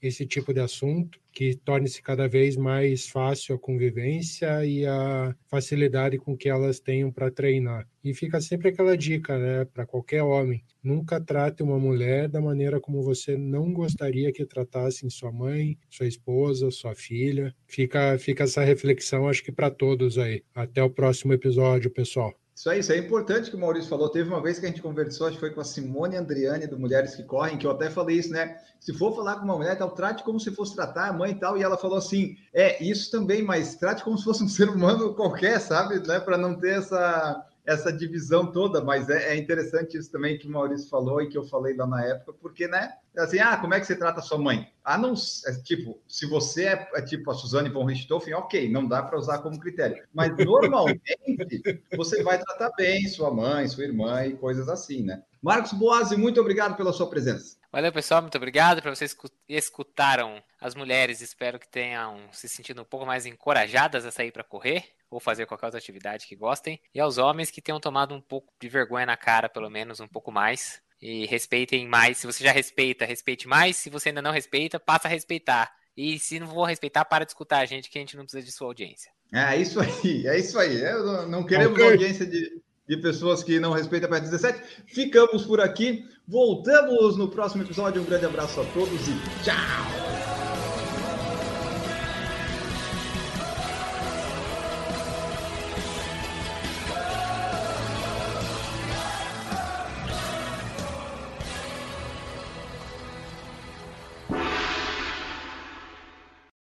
esse tipo de assunto que torne-se cada vez mais fácil a convivência e a facilidade com que elas tenham para treinar. E fica sempre aquela dica, né, para qualquer homem: nunca trate uma mulher da maneira como você não gostaria que tratassem sua mãe, sua esposa, sua filha. Fica, fica essa reflexão, acho que para todos aí. Até o próximo episódio, pessoal. Isso aí, isso é importante que o Maurício falou. Teve uma vez que a gente conversou, acho que foi com a Simone Andriani, do Mulheres que Correm, que eu até falei isso, né? Se for falar com uma mulher, tal, trate como se fosse tratar a mãe e tal. E ela falou assim: é, isso também, mas trate como se fosse um <laughs> ser humano qualquer, sabe? Né? Para não ter essa essa divisão toda, mas é, é, interessante isso também que o Maurício falou e que eu falei lá na época, porque, né? Assim, ah, como é que você trata sua mãe? Ah, não, é, tipo, se você é, é tipo a Suzane von Richthofen, ok, não dá para usar como critério. Mas normalmente <laughs> você vai tratar bem sua mãe, sua irmã e coisas assim, né? Marcos Boazzi, muito obrigado pela sua presença. Valeu, pessoal. Muito obrigado para vocês que escutaram as mulheres. Espero que tenham se sentido um pouco mais encorajadas a sair para correr ou fazer qualquer outra atividade que gostem. E aos homens que tenham tomado um pouco de vergonha na cara, pelo menos um pouco mais. E respeitem mais. Se você já respeita, respeite mais. Se você ainda não respeita, passa a respeitar. E se não for respeitar, para de escutar a gente, que a gente não precisa de sua audiência. É isso aí, é isso aí. Eu não queremos okay. audiência de, de pessoas que não respeitam a PET-17. Ficamos por aqui. Voltamos no próximo episódio. Um grande abraço a todos e tchau!